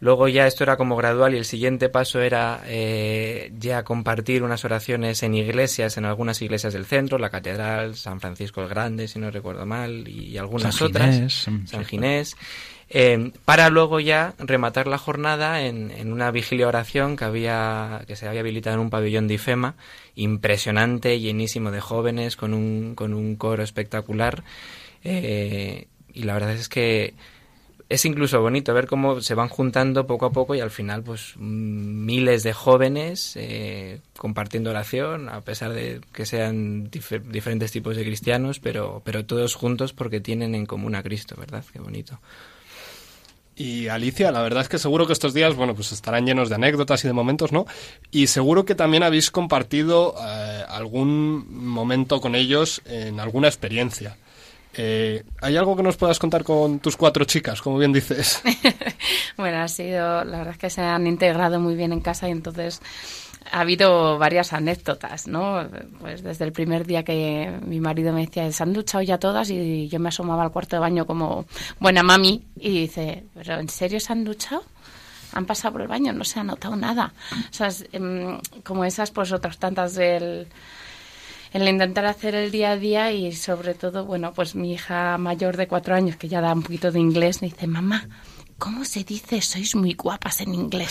Luego ya esto era como gradual y el siguiente paso era eh, ya compartir unas oraciones en iglesias, en algunas iglesias del centro, la Catedral, San Francisco el Grande, si no recuerdo mal, y algunas San otras. Ginés, mm, San sí. Ginés. Eh, para luego ya rematar la jornada en, en una vigilia oración que había que se había habilitado en un pabellón de IFEMA impresionante llenísimo de jóvenes con un con un coro espectacular eh, y la verdad es que es incluso bonito ver cómo se van juntando poco a poco y al final pues miles de jóvenes eh, compartiendo oración a pesar de que sean difer- diferentes tipos de cristianos pero pero todos juntos porque tienen en común a Cristo verdad qué bonito Y Alicia, la verdad es que seguro que estos días, bueno, pues estarán llenos de anécdotas y de momentos, ¿no? Y seguro que también habéis compartido eh, algún momento con ellos en alguna experiencia. Eh, ¿Hay algo que nos puedas contar con tus cuatro chicas, como bien dices? Bueno, ha sido, la verdad es que se han integrado muy bien en casa y entonces ha habido varias anécdotas, ¿no? Pues desde el primer día que mi marido me decía, se han duchado ya todas y yo me asomaba al cuarto de baño como buena mami y dice, ¿pero en serio se han duchado? Han pasado por el baño, no se ha notado nada. O sea, em, como esas, pues otras tantas del el intentar hacer el día a día y sobre todo, bueno, pues mi hija mayor de cuatro años, que ya da un poquito de inglés, me dice, mamá, ¿cómo se dice sois muy guapas en inglés?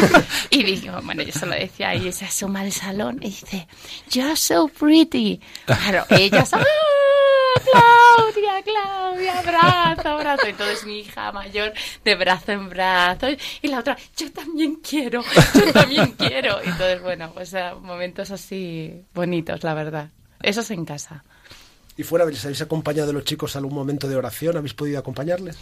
y digo, bueno, yo se lo decía y se asoma al salón y dice, you're so pretty. Claro, ellas, ¡ah! Claudia, Claudia, abrazo, abrazo. Entonces mi hija mayor de brazo en brazo y la otra, yo también quiero, yo también quiero. Y entonces, bueno, pues eh, momentos así bonitos, la verdad. Eso es en casa. Y fuera, ¿les habéis acompañado de los chicos a algún momento de oración? ¿Habéis podido acompañarles?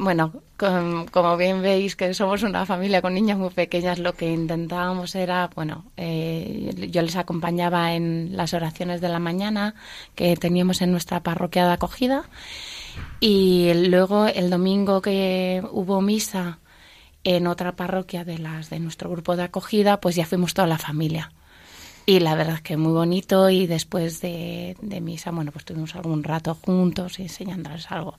Bueno, com- como bien veis que somos una familia con niñas muy pequeñas, lo que intentábamos era, bueno, eh, yo les acompañaba en las oraciones de la mañana que teníamos en nuestra parroquia de acogida y luego el domingo que hubo misa en otra parroquia de las de nuestro grupo de acogida, pues ya fuimos toda la familia. Y la verdad es que muy bonito y después de, misa, bueno, pues tuvimos algún rato juntos enseñándoles algo.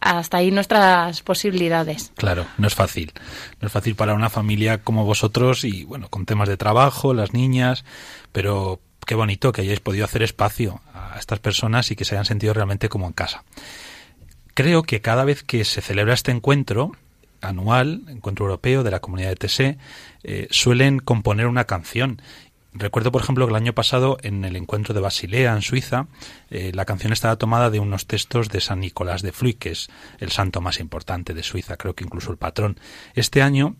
Hasta ahí nuestras posibilidades. Claro, no es fácil. No es fácil para una familia como vosotros y, bueno, con temas de trabajo, las niñas, pero qué bonito que hayáis podido hacer espacio a estas personas y que se hayan sentido realmente como en casa. Creo que cada vez que se celebra este encuentro anual, encuentro europeo de la comunidad de TSE, eh, suelen componer una canción. Recuerdo, por ejemplo, que el año pasado en el encuentro de Basilea, en Suiza, eh, la canción estaba tomada de unos textos de San Nicolás de Flui, que es el santo más importante de Suiza, creo que incluso el patrón. Este año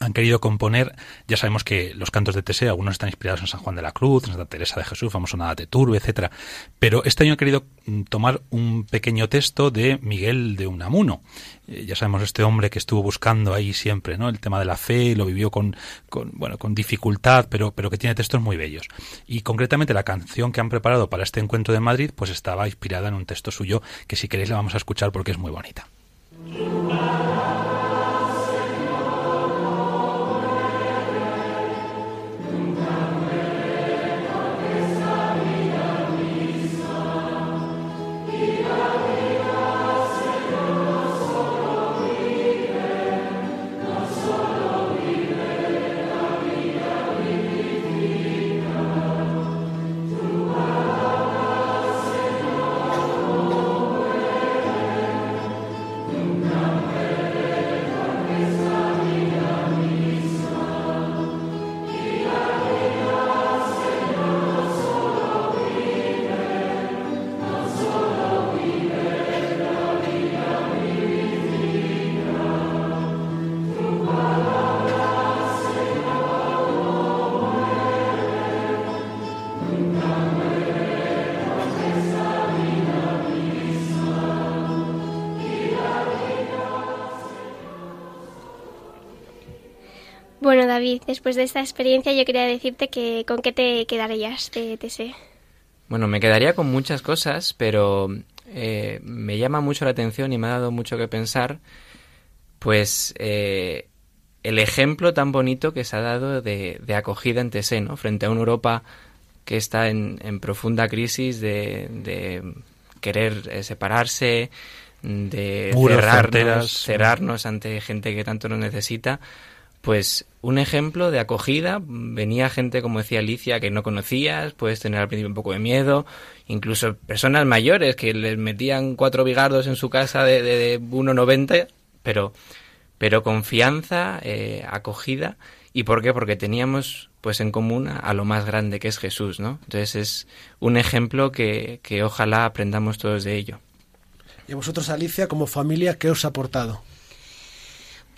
han querido componer, ya sabemos que los cantos de Teseo, algunos están inspirados en San Juan de la Cruz, en Santa Teresa de Jesús, famoso nada de Turbe, etcétera, pero este año han querido mm, tomar un pequeño texto de Miguel de Unamuno. Eh, ya sabemos este hombre que estuvo buscando ahí siempre, ¿no? El tema de la fe, lo vivió con, con bueno, con dificultad, pero, pero que tiene textos muy bellos. Y concretamente la canción que han preparado para este encuentro de Madrid, pues estaba inspirada en un texto suyo que si queréis la vamos a escuchar porque es muy bonita. David, después de esta experiencia yo quería decirte que con qué te quedarías de TSE. Bueno, me quedaría con muchas cosas, pero eh, me llama mucho la atención y me ha dado mucho que pensar, pues eh, el ejemplo tan bonito que se ha dado de, de acogida en TSE, ¿no? Frente a una Europa que está en, en profunda crisis de, de querer eh, separarse, de Muros, cerrarnos, cerrarnos ante gente que tanto nos necesita. Pues un ejemplo de acogida, venía gente, como decía Alicia, que no conocías, puedes tener al principio un poco de miedo, incluso personas mayores que les metían cuatro bigardos en su casa de, de, de 1,90, pero, pero confianza, eh, acogida, ¿y por qué? Porque teníamos pues en común a, lo más grande que es Jesús, ¿no? Entonces es un ejemplo que, que ojalá aprendamos todos de ello. Y a vosotros, Alicia, como familia, ¿qué os ha aportado?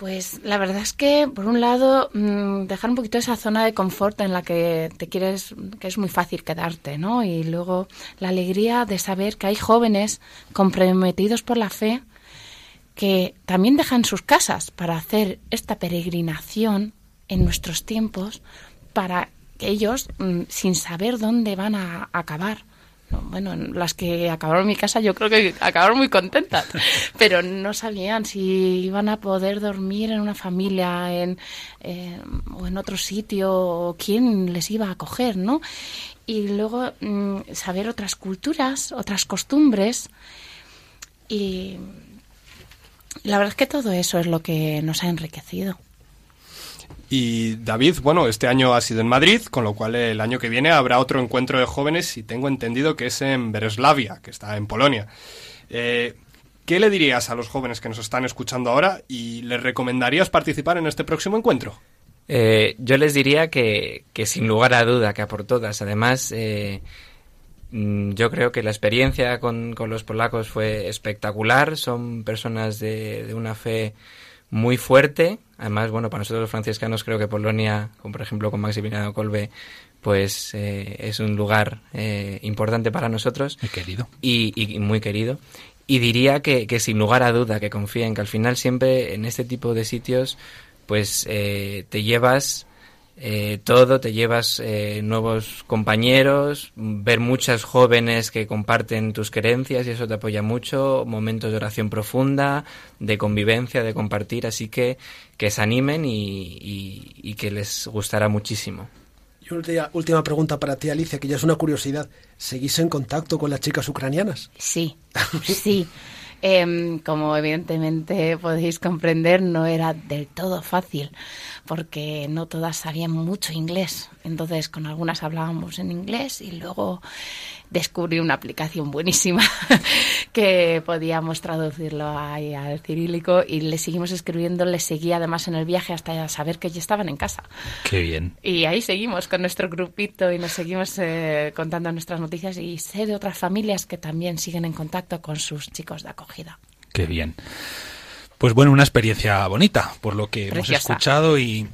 Pues la verdad es que, por un lado, mm, dejar un poquito esa zona de confort en la que te quieres, que es muy fácil quedarte, ¿no? Y luego la alegría de saber que hay jóvenes comprometidos por la fe que también dejan sus casas para hacer esta peregrinación en nuestros tiempos para que ellos, mm, sin saber dónde van a acabar, bueno, las que acabaron en mi casa yo creo que acabaron muy contentas, pero no sabían si iban a poder dormir en una familia en, eh, o en otro sitio o quién les iba a acoger, ¿no? Y luego mm, saber otras culturas, otras costumbres y la verdad es que todo eso es lo que nos ha enriquecido. Y David, bueno, este año ha sido en Madrid, con lo cual el año que viene habrá otro encuentro de jóvenes y tengo entendido que es en Breslavia, que está en Polonia. Eh, ¿Qué le dirías a los jóvenes que nos están escuchando ahora y les recomendarías participar en este próximo encuentro? Eh, yo les diría que, sin lugar a duda, que a por todas. Además, eh, mm, yo creo que la experiencia con, con los polacos fue espectacular. Son personas de, de una fe muy fuerte. Además, bueno, para nosotros los franciscanos creo que Polonia, como por ejemplo con Maximiliano Kolbe, pues eh, es un lugar eh, importante para nosotros. Muy querido. Y, y muy querido. Y diría que, que sin lugar a duda, que confíen, que al final siempre en este tipo de sitios, pues eh, te llevas eh, todo, te llevas eh, nuevos compañeros, ver muchas jóvenes que comparten tus creencias y eso te apoya mucho, momentos de oración profunda, de convivencia, de compartir, así que que se animen y, y- y que les gustará muchísimo. Y última, última pregunta para ti, Alicia, que ya es una curiosidad. ¿Seguís en contacto con las chicas ucranianas? Sí, sí. Em, como evidentemente podéis comprender, no era del todo fácil, porque no todas sabían mucho inglés. Entonces, con algunas hablábamos en inglés y luego descubrí una aplicación buenísima que podíamos traducirlo ahí al cirílico y le seguimos escribiendo, les seguí además en el viaje hasta saber que ya estaban en casa. Qué bien. Y ahí seguimos con nuestro grupito y nos seguimos eh, contando nuestras noticias y sé de otras familias que también siguen en contacto con sus chicos de acogida. Qué bien. Pues bueno, una experiencia bonita, por lo que hemos escuchado y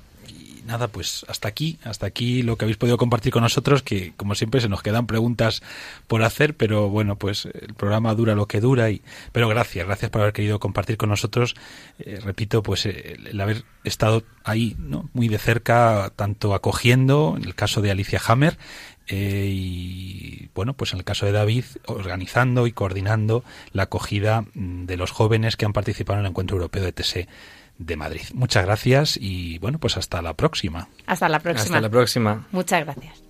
nada, pues hasta aquí, hasta aquí lo que habéis podido compartir con nosotros, que como siempre se nos quedan preguntas por hacer, pero bueno, pues el programa dura lo que dura y, pero gracias, gracias por haber querido compartir con nosotros, eh, repito, pues eh, el, haber estado ahí, ¿no? Muy de cerca, tanto acogiendo, en el caso de Alicia Hammer, eh, y bueno, pues en el caso de David, organizando y coordinando la acogida mm, de los jóvenes que han participado en el Encuentro Europeo de TSE de Madrid. Muchas gracias y bueno, pues hasta la próxima. Hasta la próxima. Hasta la próxima. Muchas gracias.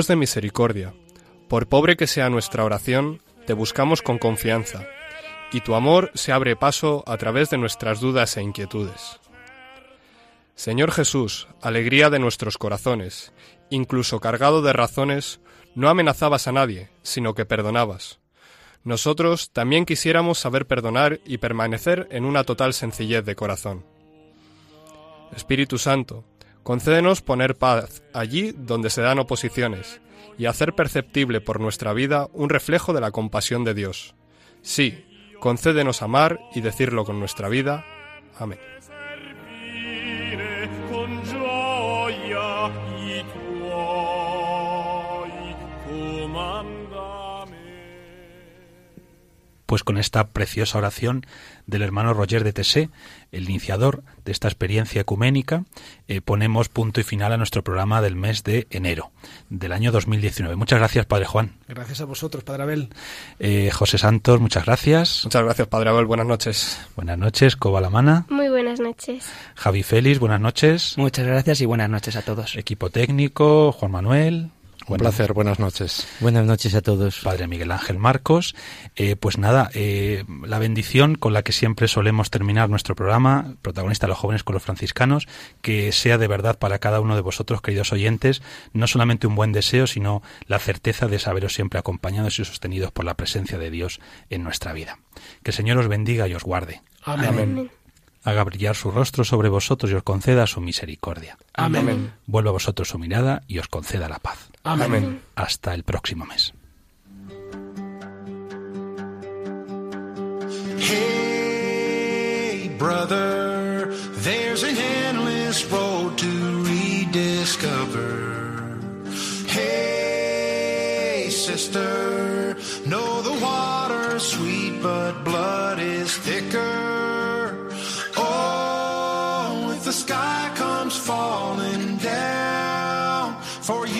Dios de misericordia, por pobre que sea nuestra oración, te buscamos con confianza, y tu amor se abre paso a través de nuestras dudas e inquietudes. Señor Jesús, alegría de nuestros corazones, incluso cargado de razones, no amenazabas a nadie, sino que perdonabas. Nosotros también quisiéramos saber perdonar y permanecer en una total sencillez de corazón. Espíritu Santo, concédenos poner paz allí donde se dan oposiciones y hacer perceptible por nuestra vida un reflejo de la compasión de Dios. Sí, concédenos amar y decirlo con nuestra vida. Amén. Pues con esta preciosa oración del hermano Roger de Tessé, el iniciador de esta experiencia ecuménica, eh, ponemos punto y final a nuestro programa del mes de enero del año 2019. Muchas gracias, Padre Juan. Gracias a vosotros, Padre Abel. Eh, José Santos, muchas gracias. Muchas gracias, Padre Abel. Buenas noches. Buenas noches, Coba Lamana. Muy buenas noches. Javi Félix, buenas noches. Muchas gracias y buenas noches a todos. Equipo técnico, Juan Manuel. Un placer, buenas noches. Buenas noches a todos. Padre Miguel Ángel Marcos. Eh, pues nada, eh, la bendición con la que siempre solemos terminar nuestro programa, protagonista de los jóvenes con los franciscanos, que sea de verdad para cada uno de vosotros, queridos oyentes, no solamente un buen deseo, sino la certeza de saberos siempre acompañados y sostenidos por la presencia de Dios en nuestra vida. Que el Señor os bendiga y os guarde. Amén. Amén. haga brillar su rostro sobre vosotros y os conceda su misericordia. Amén. Amén. Vuelva a vosotros su mirada y os conceda la paz. Amén. Amén. Hasta el próximo mes. Hey, brother, there's an endless road to rediscover. Hey, sister, know the water's sweet, but blood is thicker. Oh, if the sky comes falling down for you,